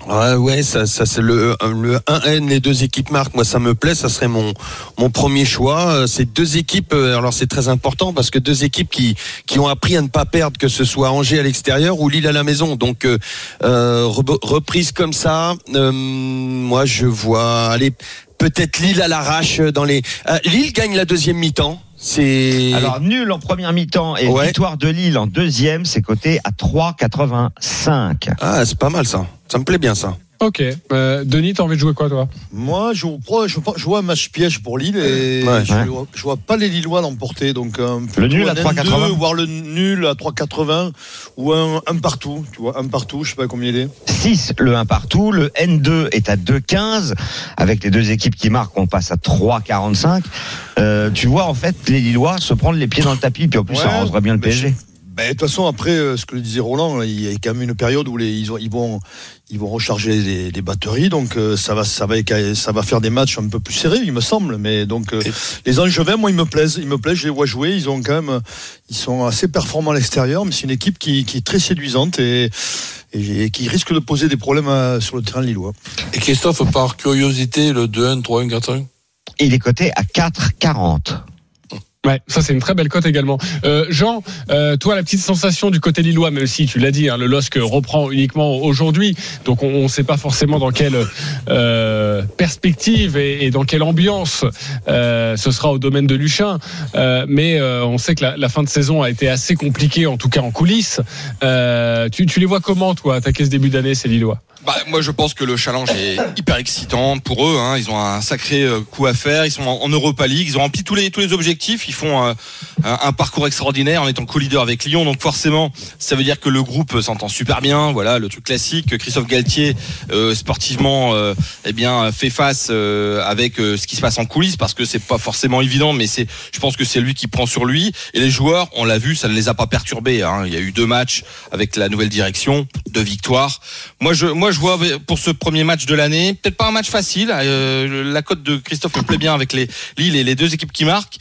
Ouais, ouais, ça, ça c'est le, le 1N, les deux équipes marques. Moi, ça me plaît. Ça serait mon, mon premier choix. Euh, C'est deux équipes. euh, Alors, c'est très important parce que deux équipes qui, qui ont appris à ne pas perdre, que ce soit Angers à l'extérieur ou Lille à la maison. Donc, euh, re- reprise comme ça. euh, moi, je vois. Allez, peut-être Lille à l'arrache dans les. Euh, Lille gagne la deuxième mi-temps. C'est. Alors nul en première mi-temps et Ouais. victoire de Lille en deuxième, c'est coté à 3,85. Ah, c'est pas mal ça. Ça me plaît bien ça. Ok. Euh, Denis, t'as envie de jouer quoi, toi? Moi, je, crois- je, je vois un match piège pour Lille et Ouais. je, Ouais. vois, je vois pas les Lillois l'emporter. Donc, plutôt Le nul à un 3,80. N2, voire le nul à 3,80 ou un, un partout. Tu vois, un partout, je sais pas combien il est. 6 le 1 partout, le N2 est à 2,15 avec les deux équipes qui marquent, on passe à 3,45. Euh, tu vois en fait les Lillois se prendre les pieds dans le tapis puis en plus ça arrangerait bien le PSG. Ben, de toute façon, après, euh, ce que le disait Roland, il y a quand même une période où les, ils, ont- ils vont, ils vont recharger les, les batteries, donc euh, ça va, ça va, ça va faire des matchs un peu plus serrés, il me semble. Mais donc, euh, les Angevins, moi, ils me plaisent, ils me plaisent, je les vois jouer. Ils ont quand même, ils sont assez performants à l'extérieur, mais c'est une équipe qui, qui est très séduisante et, et qui risque de poser des problèmes euh, sur le terrain lillois. Et Christophe, par curiosité, le 2-1, 3-1, 4-1 Il est coté à 4,40. Ouais, ça c'est une très belle cote également. Euh, Jean, euh, toi la petite sensation du côté lillois, même si tu l'as dit, hein, le LOSC reprend uniquement aujourd'hui, donc on ne sait pas forcément dans quelle euh, perspective et, et dans quelle ambiance euh, ce sera au domaine de Luchin, Euh, mais euh, on sait que la, la fin de saison a été assez compliquée, en tout cas en coulisses. Tu, tu les vois comment toi attaquer ce début d'année, ces Lillois? Bah, moi, je pense que le challenge est hyper excitant pour eux. Hein. Ils ont un sacré euh, coup à faire. Ils sont en Europa League. Ils ont rempli tous les tous les objectifs. Ils font euh, un, parcours extraordinaire en étant co-leader avec Lyon. Donc forcément, ça veut dire que le groupe s'entend super bien. Voilà, le truc classique. que Christophe Galtier, euh, sportivement, euh, eh bien, fait face euh, avec ce qui se passe en coulisses parce que c'est pas forcément évident, mais c'est, je pense que c'est lui qui prend sur lui. Et les joueurs, on l'a vu, ça ne les a pas perturbés. Hein. Il y a eu deux matchs avec la nouvelle direction, deux victoires. Moi, je, moi, vois pour ce premier match de l'année, peut-être pas un match facile. euh, la cote de Christophe me plaît bien avec les Lille et les deux équipes qui marquent.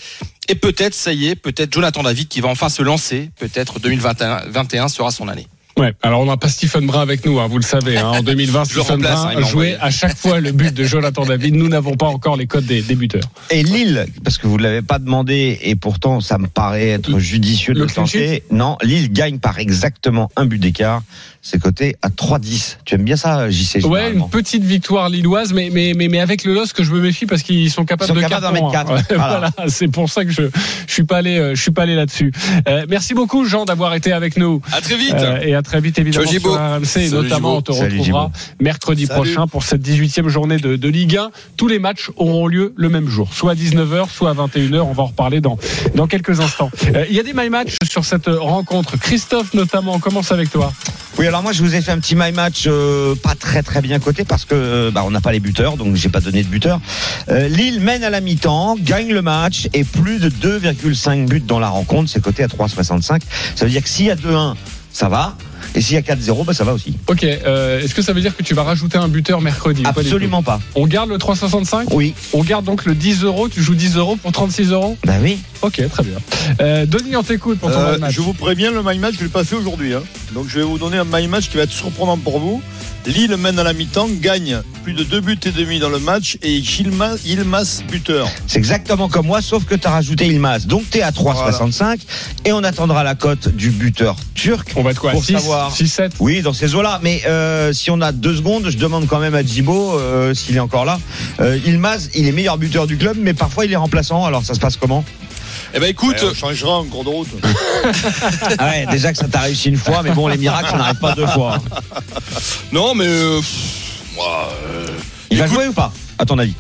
Et peut-être, ça y est, peut-être Jonathan David qui va enfin se lancer. Peut-être 2021 sera son année. Ouais, alors on n'a pas Stephen Brun avec nous, hein, vous le savez. Hein, en 2020, Je le Stephen Brun hein, jouait à chaque fois le but de Jonathan David. Nous n'avons pas encore les codes des, des buteurs. Et Lille, parce que vous ne l'avez pas demandé, et pourtant ça me paraît être judicieux de Le le tenter. Non, Lille gagne par exactement un but d'écart. C'est coté à 3-10. Tu aimes bien ça, JC Ouais, une petite victoire lilloise, mais, mais, mais, mais avec le LOS que je me méfie parce qu'ils sont capables Ils sont de capables d'en carton, hein. Ouais, Voilà. voilà, c'est pour ça que je je suis pas allé euh, je suis pas allé là-dessus. Euh, merci beaucoup Jean d'avoir été avec nous. À très vite. Euh, et à très vite évidemment Ciao, sur RMC et Salut, notamment Gibo. on te Salut, retrouvera mercredi Salut. prochain pour cette 18e journée de, de Ligue 1. Tous les matchs auront lieu le même jour, soit à 19h, soit à 21h. On va en reparler dans dans quelques instants. Euh, Il y a des my match sur cette rencontre. Christophe notamment, on commence avec toi. Oui, alors moi je vous ai fait un petit my match euh, pas très très bien coté parce que euh, bah, on n'a pas les buteurs, donc j'ai pas donné de buteur. Euh, Lille mène à la mi-temps, gagne le match et plus de 2,5 buts dans la rencontre, c'est coté à 3,65. Ça veut dire que s'il y a 2-1, ça va, et s'il y a 4-0, bah, ça va aussi. Ok, euh, est-ce que ça veut dire que tu vas rajouter un buteur mercredi pas Absolument pas. On garde le 365 Oui, On garde donc le 10 euros. Tu joues 10 euros pour 36 euros bah oui. Ok, très bien. Euh, Denis, on t'écoute pour ton Euh, match. je vous préviens, le my match, je ne l'ai pas fait aujourd'hui. hein. Donc je vais vous donner un my match qui va être surprenant pour vous. Lille mène à la mi-temps, gagne plus de 2 buts et demi dans le match et Yilmaz, Yilmaz buteur. C'est exactement comme moi, sauf que tu as rajouté Ilmaz. Donc tu es à 3,65 et on attendra la cote du buteur turc. On va être quoi pour 6, savoir. 6, 7 Oui, dans ces eaux-là. Mais euh, si on a deux secondes, je demande quand même à Djibo euh, s'il est encore là. Euh, Ilmaz, il est meilleur buteur du club, mais parfois il est remplaçant. Alors ça se passe comment? Eh ben écoute, on changera en cours de route. ah ouais, Déjà que ça t'a réussi une fois, mais bon, les miracles, ça n'arrive pas deux fois. non mais euh, moi, euh, Il va jouer ou pas, à ton avis?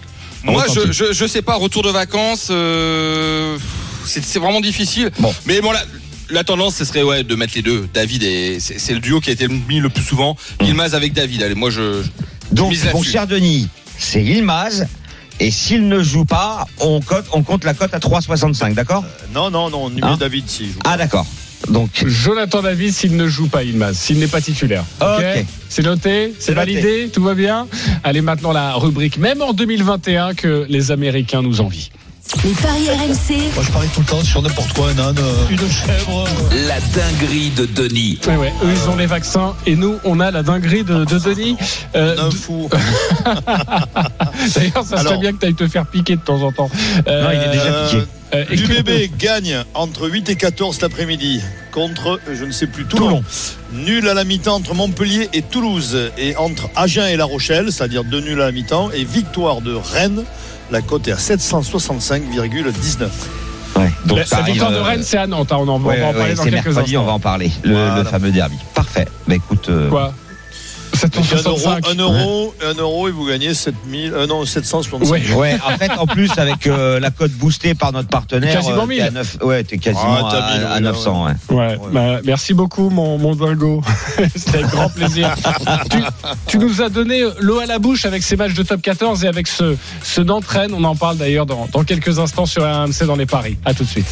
Moi, je, je, je sais pas, retour de vacances, euh, c'est c'est vraiment difficile. Bon. Mais bon, la, la tendance, ce serait ouais, de mettre les deux. David, et c'est le duo qui a été mis le plus souvent. Ilmaz avec David. Allez, moi, je. je- Donc, mise mon cher Denis, c'est Ilmaz. Et s'il ne joue pas, on, cote, on compte la cote à 3,65, d'accord Non, non, non, on y met Hein David si. il joue. Ah, d'accord. Donc, Jonathan David s'il ne joue pas Ilmaz, s'il n'est pas titulaire. Ok. C'est noté, c'est noté. validé, tout va bien. Allez maintenant la rubrique, même en 2021, que les Américains nous envient. Les paris RMC. Moi, je parie tout le temps sur n'importe quoi, un âne, euh, une chèvre. La dinguerie de Denis. Ouais, ouais, eux ils ont les vaccins et nous on a la dinguerie de, de Denis. Euh, Un fou. D'ailleurs, ça serait Alors. bien que tu ailles te faire piquer de temps en temps. Euh, Non, il est déjà piqué. euh, L'UBB gagne entre 8 et 14 cet après-midi contre, je ne sais plus, Toulon. Toulon. Nul à la mi-temps entre Montpellier et Toulouse. Et entre Agen et La Rochelle, c'est-à-dire deux nuls à la mi-temps. Et victoire de Rennes. La cote est à 765,19. ouais. Donc, La, ça la arrive, victoire de Rennes, c'est à Nantes. hein, on en, on ouais, va en ouais, parler dans c'est quelques mercredi, instants. on va en parler. Le, Voilà. le fameux derby. Parfait. Bah écoute. euh, Quoi 765. un euro, un euro et vous gagnez 7000, euh, non, 765. Ouais. Ouais, en fait, en plus, avec euh, la cote boostée par notre partenaire, Quasiment euh, t'es 1000. à 9, ouais, t'es quasiment Ah, à, 1000, à oui, 900. Ouais. Ouais, bah, merci beaucoup mon, mon dingo. C'était avec grand plaisir. tu, tu nous as donné l'eau à la bouche avec ces matchs de top 14 et avec ce, ce Nantes-Rennes. On en parle d'ailleurs dans, dans quelques instants sur RMC dans les paris. À tout de suite.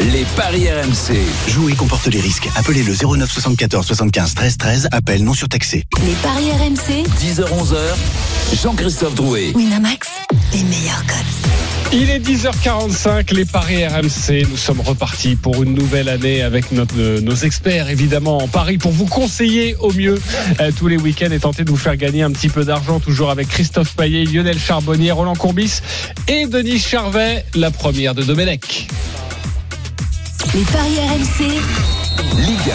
Les paris RMC. Jouer comporte les risques. Appelez le 09 74 75 13 13. Appel non surtaxé. Les paris RMC. 10h-11h. Jean-Christophe Drouet. Winamax. Les meilleurs codes. Il est 10h45, les paris RMC. Nous sommes repartis pour une nouvelle année avec notre- nos experts, évidemment, en paris pour vous conseiller au mieux euh, tous les week-ends et tenter de vous faire gagner un petit peu d'argent, toujours avec Christophe Payet, Lionel Charbonnier, Roland Courbis et Denis Charvet, la première de Domenech. Les paris RMC. Ligue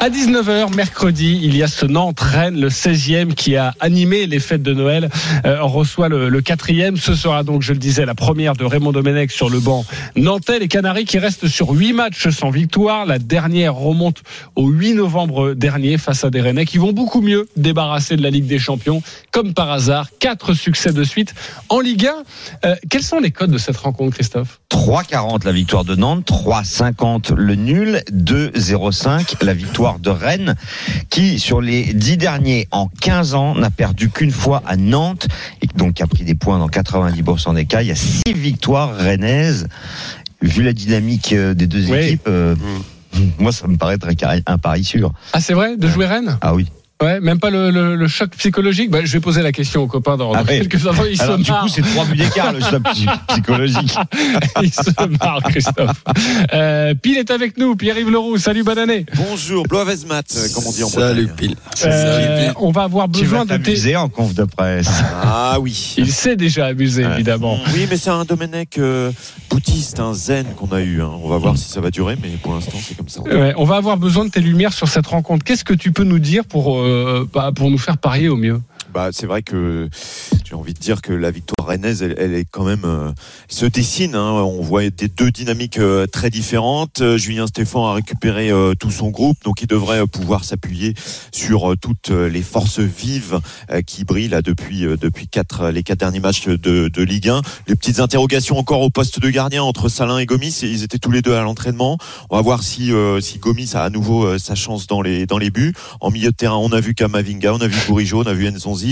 À 19h, mercredi, il y a ce Nantes-Rennes, le 16e, qui a animé les fêtes de Noël. Euh, on reçoit le, le 4e. Ce sera donc, je le disais, la première de Raymond Domenech sur le banc nantais. Les Canaries qui restent sur 8 matchs sans victoire. La dernière remonte au 8 novembre dernier face à des Rennais qui vont beaucoup mieux débarrasser de la Ligue des Champions. Comme par hasard, quatre succès de suite en Ligue 1. Euh, quels sont les codes de cette rencontre, Christophe? 3,40 la victoire de Nantes, 3,50 le nul, 2,05 la victoire de Rennes, qui sur les 10 derniers en 15 ans n'a perdu qu'une fois à Nantes, et donc a pris des points dans 90% des cas. Il y a 6 victoires rennaises. Vu la dynamique euh, des deux Oui. équipes, euh, moi ça me paraît très carré- un pari sûr. Ah, c'est vrai De jouer Rennes? Ah oui. Ouais, même pas le, le- le choc psychologique. Bah, je vais poser la question aux copains dans, dans Ah ouais. quelques instants. Ils Alors, se du coup, c'est 3 buts d'écart le choc psy- psychologique. Ils se marrent, Christophe. Euh, Pile est avec nous. Pierre-Yves Leroux. Salut, bonne année. Bonjour, Bloavezmat, euh, comme on dit en Salut. Pile. Euh, on va avoir Tu besoin vas de tes. en conf de presse. Ah oui. Il s'est déjà amusé, Ouais. évidemment. Oui, mais c'est un Domenech euh, boutiste, un zen qu'on a eu. hein. On va voir si ça va durer, mais pour l'instant, c'est comme ça. Ouais, on va avoir besoin de tes lumières sur cette rencontre. Qu'est-ce que tu peux nous dire pour, euh, bah, pour nous faire parier au mieux Bah, c'est vrai que j'ai envie de dire que la victoire rennaise, elle, est quand même euh, se dessine. hein. On voit des deux dynamiques euh, très différentes. Euh, Julien Stéphan a récupéré tout son groupe, donc il devrait pouvoir s'appuyer sur toutes les forces vives qui brillent depuis depuis les quatre derniers matchs de, Ligue 1. Les petites interrogations encore au poste de gardien entre Salin et Gomis. Ils étaient tous les deux à l'entraînement. On va voir si si Gomis a à nouveau sa chance dans les dans les buts. En milieu de terrain, on a vu Kamavinga, on a vu Bourigeau, on a vu Nzonzi.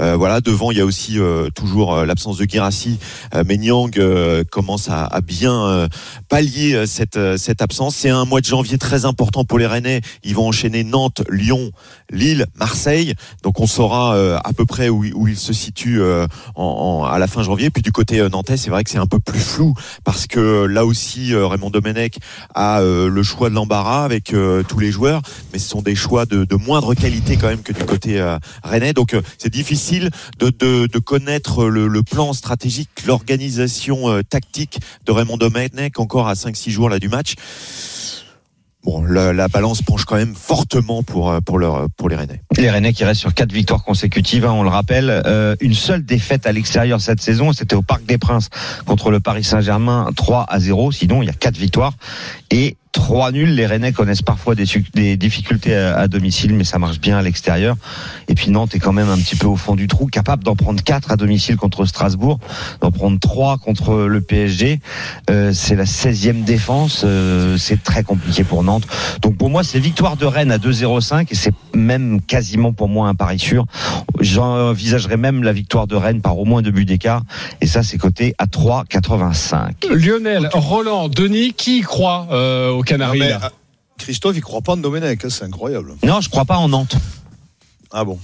Euh, voilà, devant, il y a aussi euh, toujours euh, l'absence de Girassi. Euh, mais Nyang euh, commence à, bien pallier cette, cette absence. C'est un mois de janvier très important pour les Rennais. Ils vont enchaîner Nantes, Lyon, Lille, Marseille. Donc on saura euh, à peu près où, où ils se situent euh, à la fin janvier. Puis du côté euh, nantais, c'est vrai que c'est un peu plus flou parce que euh, là aussi, Raymond Domenech a le choix de l'embarras avec tous les joueurs, mais ce sont des choix de, moindre qualité quand même que du côté rennais. Donc c'est difficile de, connaître le, le plan stratégique, l'organisation tactique de Raymond Domenech encore à 5-6 jours là du match. Bon, la, la balance penche quand même fortement pour euh, pour leur pour les Rennais. Les Rennais qui restent sur quatre victoires consécutives, hein, on le rappelle. Euh, une seule défaite à l'extérieur cette saison, c'était au Parc des Princes contre le Paris Saint-Germain, 3 à 0. Sinon, il y a quatre victoires et trois nuls. Les Rennais connaissent parfois des, difficultés à, à domicile, mais ça marche bien à l'extérieur. Et puis Nantes est quand même un petit peu au fond du trou, capable d'en prendre quatre à domicile contre Strasbourg, d'en prendre trois contre le PSG. Euh, c'est la 16e défense, euh, c'est très compliqué pour Nantes. Donc pour moi, c'est victoire de Rennes à 2-0-5 et c'est même quasiment pour moi un pari sûr. J'envisagerais même la victoire de Rennes par au moins deux buts d'écart et ça c'est coté à 3,85. Lionel, Roland, Denis, qui y croit euh, Canaries Non, mais, là ah, Christophe, il croit pas en Domenech, hein, c'est incroyable. Non, je crois pas en Nantes. Ah bon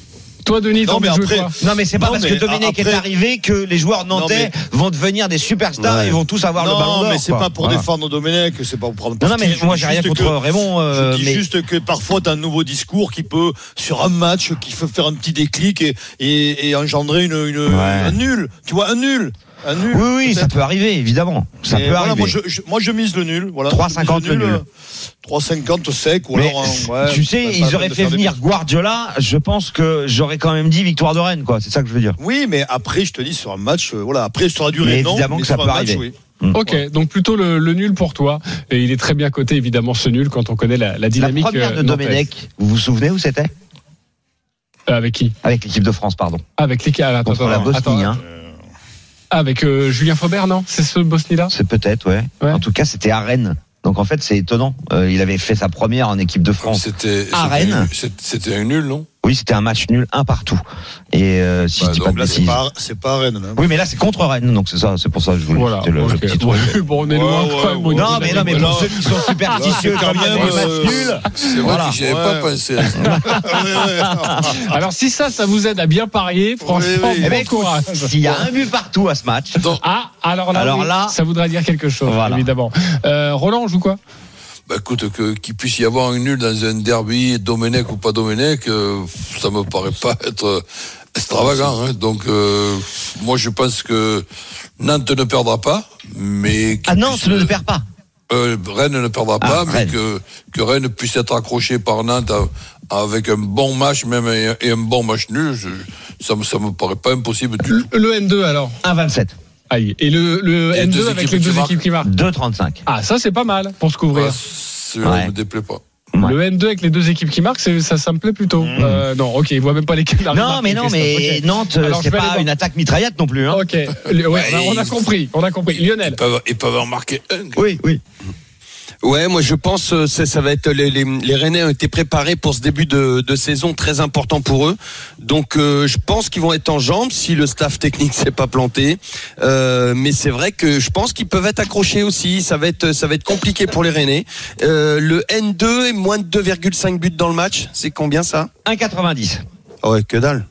Toi, Denis, Non, t'as mais après- quoi Non mais c'est pas Non, parce que Dominique après- est arrivé que les joueurs nantais vont devenir des superstars Ouais. et vont tous avoir non, le ballon d'or. mais c'est pas pour Voilà. défendre Domenech, c'est pas pour prendre Non, non, mais moi j'ai rien juste contre que- Raymond. euh, je dis mais juste que parfois tu as un nouveau discours qui peut, sur un match, qui peut faire un petit déclic et, et, et engendrer une, une- Ouais. un nul. Tu vois, un nul. Un nul. oui, oui, ça peut arriver évidemment. Ça peut voilà, arriver. Moi je, je- moi, je mise le nul. Voilà. 3,50 Je mise le nul. euh, 3,50 sec ou Mais, alors. un- ouais, tu sais, ils auraient fait venir. Guardiola. Je pense que j'aurais quand même dit victoire de Rennes, quoi. C'est ça que je veux dire. Oui, mais après, je te dis, sur un match, euh, voilà, après, la durée, Mais non. évidemment mais que ça peut un match, arriver. oui. Ok, donc plutôt le, le nul pour toi. Et il est très bien coté, évidemment, ce nul, quand on connaît la, la La dynamique. première de euh. Domenech, vous vous souvenez où c'était? Euh, Avec qui? Avec l'équipe de France, pardon. Avec les ah, attends, Contre la attends, Bosnie, attends. hein. Avec euh, Julien Faubert, non? C'est ce Bosnie-là? C'est peut-être, ouais. Ouais. En tout cas, c'était à Rennes. Donc en fait, c'est étonnant. Euh, il avait fait sa première en équipe de France. C'était À c'était Rennes. c'était un nul, non? Oui, c'était un match nul, un partout. Et euh, si Bah, je dis donc pas de c'est bêtises. pas, c'est pas Rennes. là. Oui, mais là, c'est contre Rennes, donc c'est ça. C'est pour ça que je voulais. Voilà. le, le ok. petit truc. Ouais, bon, on est Ouais, loin ouais, ouais. au Non, mais non, mais pour ceux qui sont superstitieux, quand même, euh, nuls. C'est vrai Voilà. que j'y avais Ouais. pas pensé. à ça. Alors si ça, ça vous aide à bien parier, franchement, oui. bon Eh ben, courage. s'il y a un but partout à ce match, Ah, alors là, Alors oui, là- ça voudrait dire quelque chose, évidemment. Euh, Roland, on joue quoi? Bah écoute, que- qu'il puisse y avoir un nul dans un derby, Domenech ou pas Domenech, euh, ça me paraît pas être euh, extravagant. hein. Donc, euh, moi, je pense que Nantes ne perdra pas, mais. ah Nantes puisse, ne le perd pas. euh, Rennes ne perdra Ah, pas, mais que, que Rennes puisse être accroché par Nantes à- avec un bon match, même et, et un bon match nul, je- ça me, ça me paraît pas impossible du tout. Le, le N2 alors? 1,27. Aïe. Et le, le Et N2 deux avec équipes les deux qui marquent. équipes qui marquent 2,35. Ah, ça c'est pas mal pour se couvrir. Ah, ça Ouais. me déplaît pas. Ouais. Le N2 avec les deux équipes qui marquent, c'est- ça, ça me plaît plutôt. Euh, non, ok, il voit même pas les Canaries Non, marquer, mais non, Christophe, mais ok. Nantes, Alors, je c'est vais aller pas voir. une attaque mitraillette non plus. Hein. Ok, Le- ouais, Ouais, on a ils- compris, on a compris. Lionel. Ils peuvent, ils peuvent en marquer un. Oui, oui. Ouais, moi je pense euh, ça, ça va être les, les, les Rennais ont été préparés pour ce début de, de saison très important pour eux. Donc euh, je pense qu'ils vont être en jambes si le staff technique s'est pas planté. Euh, mais c'est vrai que je pense qu'ils peuvent être accrochés aussi. Ça va être ça va être compliqué pour les Rennais. Euh, le N2 est moins de 2,5 buts dans le match. C'est combien ça? 1,90. Ah Ouais, que dalle.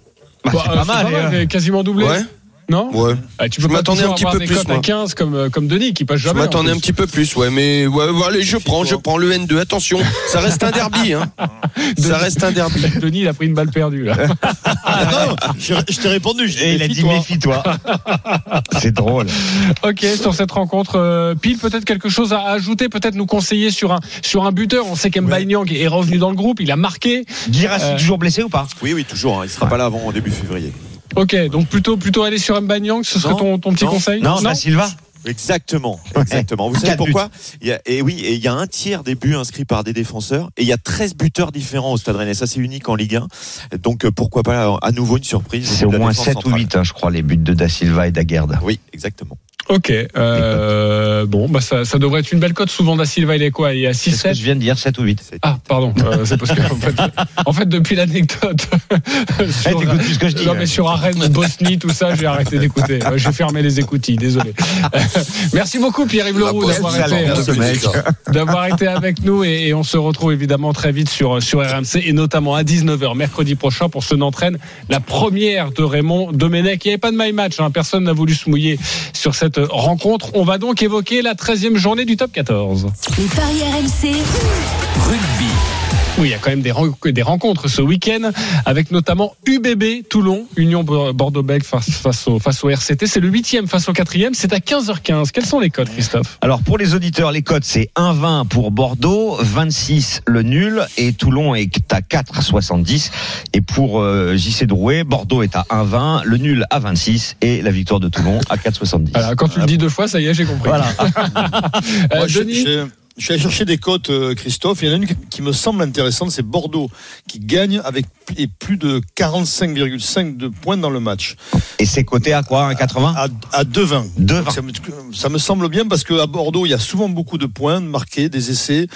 Bah, Bah, c'est euh, pas mal. hein. quasiment doublé. Ouais, Non ouais. Ah, Tu Je peux pas m'attendais un petit peu plus, à moi. 15 comme, euh, comme Denis qui passe Je jamais. en m'attendais un petit peu plus, ouais, mais ouais, ouais, allez, je prends, je prends le N2. Attention, ça reste un derby, hein. Ça reste un derby. Denis, il a pris une balle perdue là. Ah non, je, je t'ai répondu. Je Et il a dit méfie-toi. c'est drôle. ok, sur cette rencontre, euh, Pile, peut-être quelque chose à ajouter, peut-être nous conseiller sur un, sur un buteur. On sait Nyang est revenu dans le groupe, il a marqué. Girassi Euh, toujours blessé ou pas? Oui, oui, toujours. hein. Il sera pas là avant au début février. Ok, donc plutôt, plutôt aller sur Mbaye Nyang, ce serait Non, ton, ton petit non, conseil Non, Da Silva. Exactement, exactement. Vous savez pourquoi? Il y a, Et oui, et il y a un tiers des buts inscrits par des défenseurs et il y a 13 buteurs différents au Stade Rennais. Ça, c'est unique en Ligue 1. Donc euh, pourquoi pas à nouveau une surprise C'est au moins défense 7 ou centrale. 8, hein, je crois, les buts de Da Silva et d'Aguerd. Oui, exactement. Ok, euh, bon, bah ça, ça devrait être une belle cote. Souvent, Da Silva, il est quoi Il est à C'est ce que 6-7 je viens de dire, 7 ou 8. Ah, pardon. euh, c'est parce que en fait, en fait, depuis l'anecdote, Eh, sur- t'écoutes plus ce que je dis. non mais sur Arène, Bosnie, tout ça, j'ai arrêté d'écouter. J'ai fermé les écoutilles, désolé. Merci beaucoup Pierre-Yves Leroux d'avoir été, de ce mec. d'avoir été avec nous et, et on se retrouve évidemment très vite sur, sur RMC et notamment à 19h mercredi prochain pour ce Nantraine, la première de Raymond Domenech. Il n'y avait pas de my match, hein, personne n'a voulu se mouiller sur cette rencontre. On va donc évoquer la 13e journée du top 14. Les paris RMC. Rugby. Oui, il y a quand même des, ren- des rencontres ce week-end avec notamment UBB Toulon, Union Bordeaux-Bègles face, face, au, face au RCT. C'est le huitième face au quatrième. C'est à 15h15. Quels sont les codes, Christophe? Alors pour les auditeurs, les codes c'est 1,20 pour Bordeaux, 26 le nul et Toulon est à 4,70. Et pour euh, JC Drouet, Bordeaux est à 1,20, le nul à 26 et la victoire de Toulon à 4,70. Voilà, Quand tu le dis deux fois, ça y est, j'ai compris. Voilà. Euh, Moi, Denis? je- je suis allé chercher des cotes, euh, Christophe. Il y en a une qui- me semble intéressante, c'est Bordeaux, qui gagne avec plus- et plus de 45,5 de points dans le match. Et c'est coté à quoi 1,80 À, à 2,20. 2,20. Ça me, ça me semble bien parce qu'à Bordeaux, il y a souvent beaucoup de points marqués, des essais.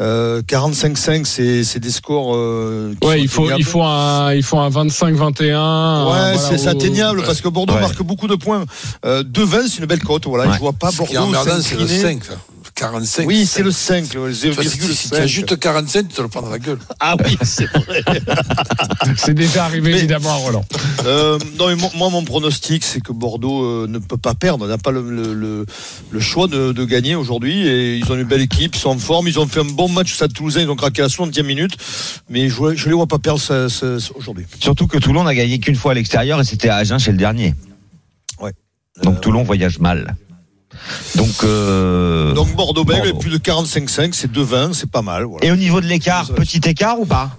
Euh, 45-5, c'est c'est des scores. euh, qui Ouais, sont il faut, il faut un, il faut un 25-21. Ouais, voilà, c'est atteignable parce que Bordeaux Ouais. marque beaucoup de points. Euh, 2,20, c'est une belle cote. Voilà, Ouais. je vois pas Ce qui est Bordeaux emmerdant, c'est le s'incliner. 5. ça. 45. Oui, c'est le 5, le Tu vois, si- Si tu as 0,5. juste 45, tu te le prends dans la gueule. Ah oui, c'est vrai. C'est déjà arrivé Mais- évidemment à Roland. Euh, non, mais moi, moi, mon pronostic, c'est que Bordeaux euh, ne peut pas perdre, n'a pas le, le, le- le choix de, de gagner aujourd'hui. Et ils ont une belle équipe, ils sont en forme, ils ont fait un bon match au Stade Toulousain, ils ont craqué à la 60e minute. Mais je ne les vois pas perdre aujourd'hui. Surtout que Toulon n'a gagné qu'une fois à l'extérieur et c'était à Agen chez le dernier. Ouais. Donc Euh, Toulon voyage mal. Donc, euh, Donc Bordeaux-Bègles, Bordeaux. plus de 45-5, c'est 2-20, c'est pas mal. Voilà. et au niveau de l'écart, petit écart ou pas?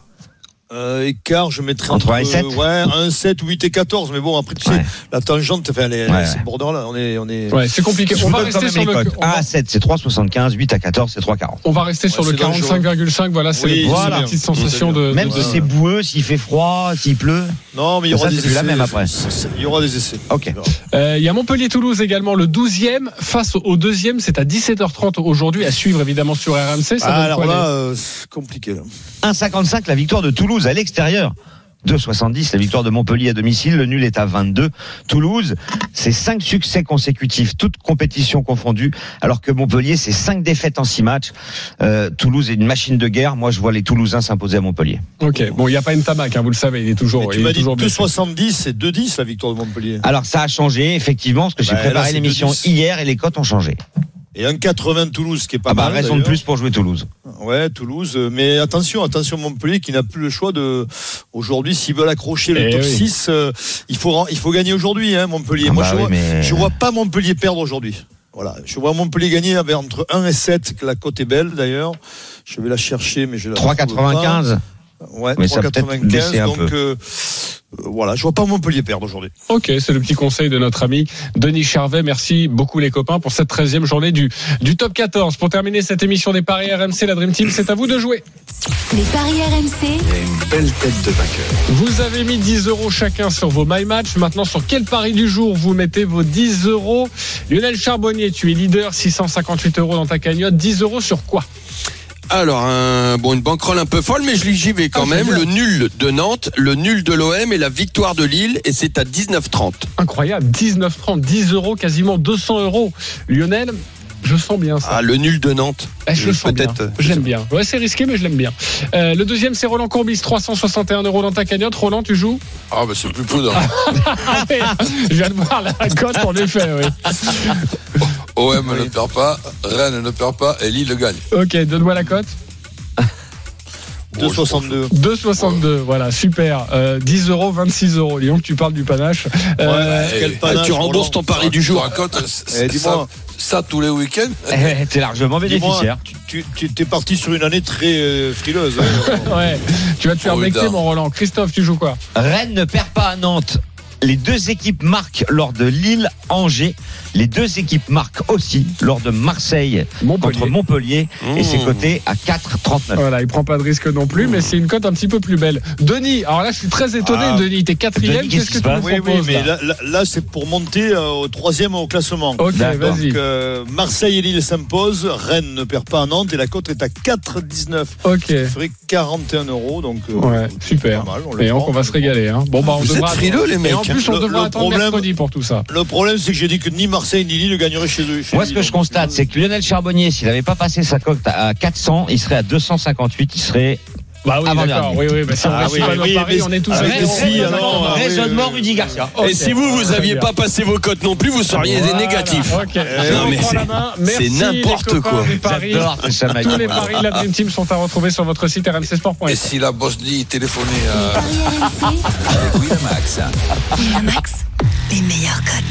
Euh, écart, je mettrais Entre un et sept ouais, 1, 7, 8 et 14. Mais bon, après, tu sais, Ouais. la tangente, enfin, les, Ouais. c'est border là, on est, on est. Ouais, c'est compliqué. On va rester sur les le. on 1 va- à 7, c'est 3,75. 8 à 14, c'est 3,40. On va rester sur le c'est dangereux. 45,5. Voilà, c'est Oui, la c'est bien. petite sensation de. Même de- si c'est boueux, s'il fait froid, s'il pleut. Non, mais il y aura Ça, des essais. la même après. Il y aura des essais. Ok. Euh, Il y a Montpellier-Toulouse également, le 12e face au deuxième. C'est à 17h30 aujourd'hui, à suivre évidemment sur RMC. Ça Ah, alors là, euh, c'est compliqué. Là. 1,55 la victoire de Toulouse à l'extérieur. 2,70 la victoire de Montpellier à domicile. Le nul est à 22. Toulouse, c'est 5 succès consécutifs, toutes compétitions confondues, alors que Montpellier, c'est 5 défaites en 6 matchs. Euh, Toulouse est une machine de guerre. Moi, je vois les Toulousains s'imposer à Montpellier. Ok, bon, il n'y a pas une tamac, hein, vous le savez, il est toujours. Mais il tu m'as dit toujours blessé. 2,70 et 2,10 la victoire de Montpellier. Alors, ça a changé, effectivement, parce que j'ai Bah, préparé l'émission 2,10. hier et les cotes ont changé. Et un 80 Toulouse qui est pas Ah bah, mal. raison de plus pour jouer Toulouse. Ouais, Toulouse. Mais attention, attention Montpellier qui n'a plus le choix de. Aujourd'hui, s'ils veulent accrocher le Eh top oui. 6, euh, il, faut, il faut gagner aujourd'hui, hein, Montpellier. Ah Moi, bah je, oui, vois, mais- je vois pas Montpellier perdre aujourd'hui. Voilà. Je vois Montpellier gagner avec entre 1 et 7, que la cote est belle d'ailleurs. Je vais la chercher, mais je la trouve 3,95. Ouais, Mais ça a peut-être 3,95. baissé un Donc, peu. euh, euh, voilà, je vois pas Montpellier perdre aujourd'hui. Ok, c'est le petit conseil de notre ami Denis Charvet. Merci beaucoup les copains pour cette 13e journée du, du top 14. Pour terminer cette émission des Paris RMC, la Dream Team, c'est à vous de jouer. Les paris RMC, Il y a une belle tête de vainqueur. Vous avez mis 10 euros chacun sur vos My Match. Maintenant, sur quel pari du jour vous mettez vos 10 euros? Lionel Charbonnier, tu es leader, 658 euros dans ta cagnotte. 10 euros sur quoi? Alors, un, bon, une banquerolle un peu folle, mais je j'y vais quand Ah, même. Le nul de Nantes, le nul de l'OM et la victoire de Lille, et c'est à 19,30. Incroyable, 19 francs, 10 euros, quasiment 200 euros. Lionel, je sens bien ça. Ah, le nul de Nantes. Eh, je le sens bien. Peut-être. Je l'aime bien. Ouais, c'est risqué, mais je l'aime bien. Euh, le deuxième, c'est Roland Courbis, 361 euros dans ta cagnotte. Roland, tu joues? Ah, ben c'est plus prudent. Ah ouais, Je viens de voir la cote, en effet, oui. OM ne perd pas, Rennes ne perd pas et Lille gagne. Ok, donne-moi la cote. 2,62. 2,62, voilà, super. Euh, 10 euros, 26 euros. Lyon, tu parles du panache. Euh, quel et- panache, tu rembourses ton pari du jour. racontes Eh, ça, dis-moi. Ça tous les week-ends Eh, T'es largement bénéficiaire. tu, tu tu- es parti sur une année très euh, frileuse. hein. ouais, tu vas te faire Oh, mon Roland. Christophe, tu joues quoi? Rennes ne perd pas à Nantes. Les deux équipes marquent lors de Lille-Angers. Les deux équipes marquent aussi lors de Marseille Montpellier. contre Montpellier. Et c'est Mmh. coté à 4,39. Voilà, il prend pas de risque non plus, mais c'est une cote un petit peu plus belle. Denis, alors là, je suis très étonné, Ah. Denis. T'es quatrième, qu'est-ce que tu nous Oui, oui, proposes mais là? là, là, là, c'est pour monter euh, au troisième au classement. Ok, vas-y. Donc, euh, Marseille et Lille s'imposent, Rennes ne perd pas à Nantes et la cote est à 4,19. Ok. Ça ferait 41 euros, donc euh, Ouais, super. pas mal, on Et donc, prend. on va se régaler. Hein. Bon, bah, on Vous devra êtes frileux, les mecs. En plus, on Le- devra le attendre problème- mercredi pour tout ça. Le problème, c'est que j'ai dit que ni Marseille ni Lille gagneraient chez eux. chez Moi, ce que je constate, c'est que Lionel Charbonnier, s'il n'avait pas passé sa cote à 400, il serait à 258. Il serait Bah oui, Avant d'accord. Oui, oui, bah, si on Ah oui, pas oui, paris, on est tous Ah, mais zéro. si, alors, Raisonnement, ah, oui, raisonnement oui. Rudy Garcia. Et si vous, vous Très aviez bien. pas passé vos cotes non plus, vous seriez Voilà, négatif. Ok. Je Non, mais c'est- n'importe quoi. J'adore. Tous les paris de la Dream Team sont à retrouver sur votre site rmcsport.fr. Et si la Bosnie téléphonait les à. paris RMC, Avec Winamax. Winamax, les meilleurs cotes.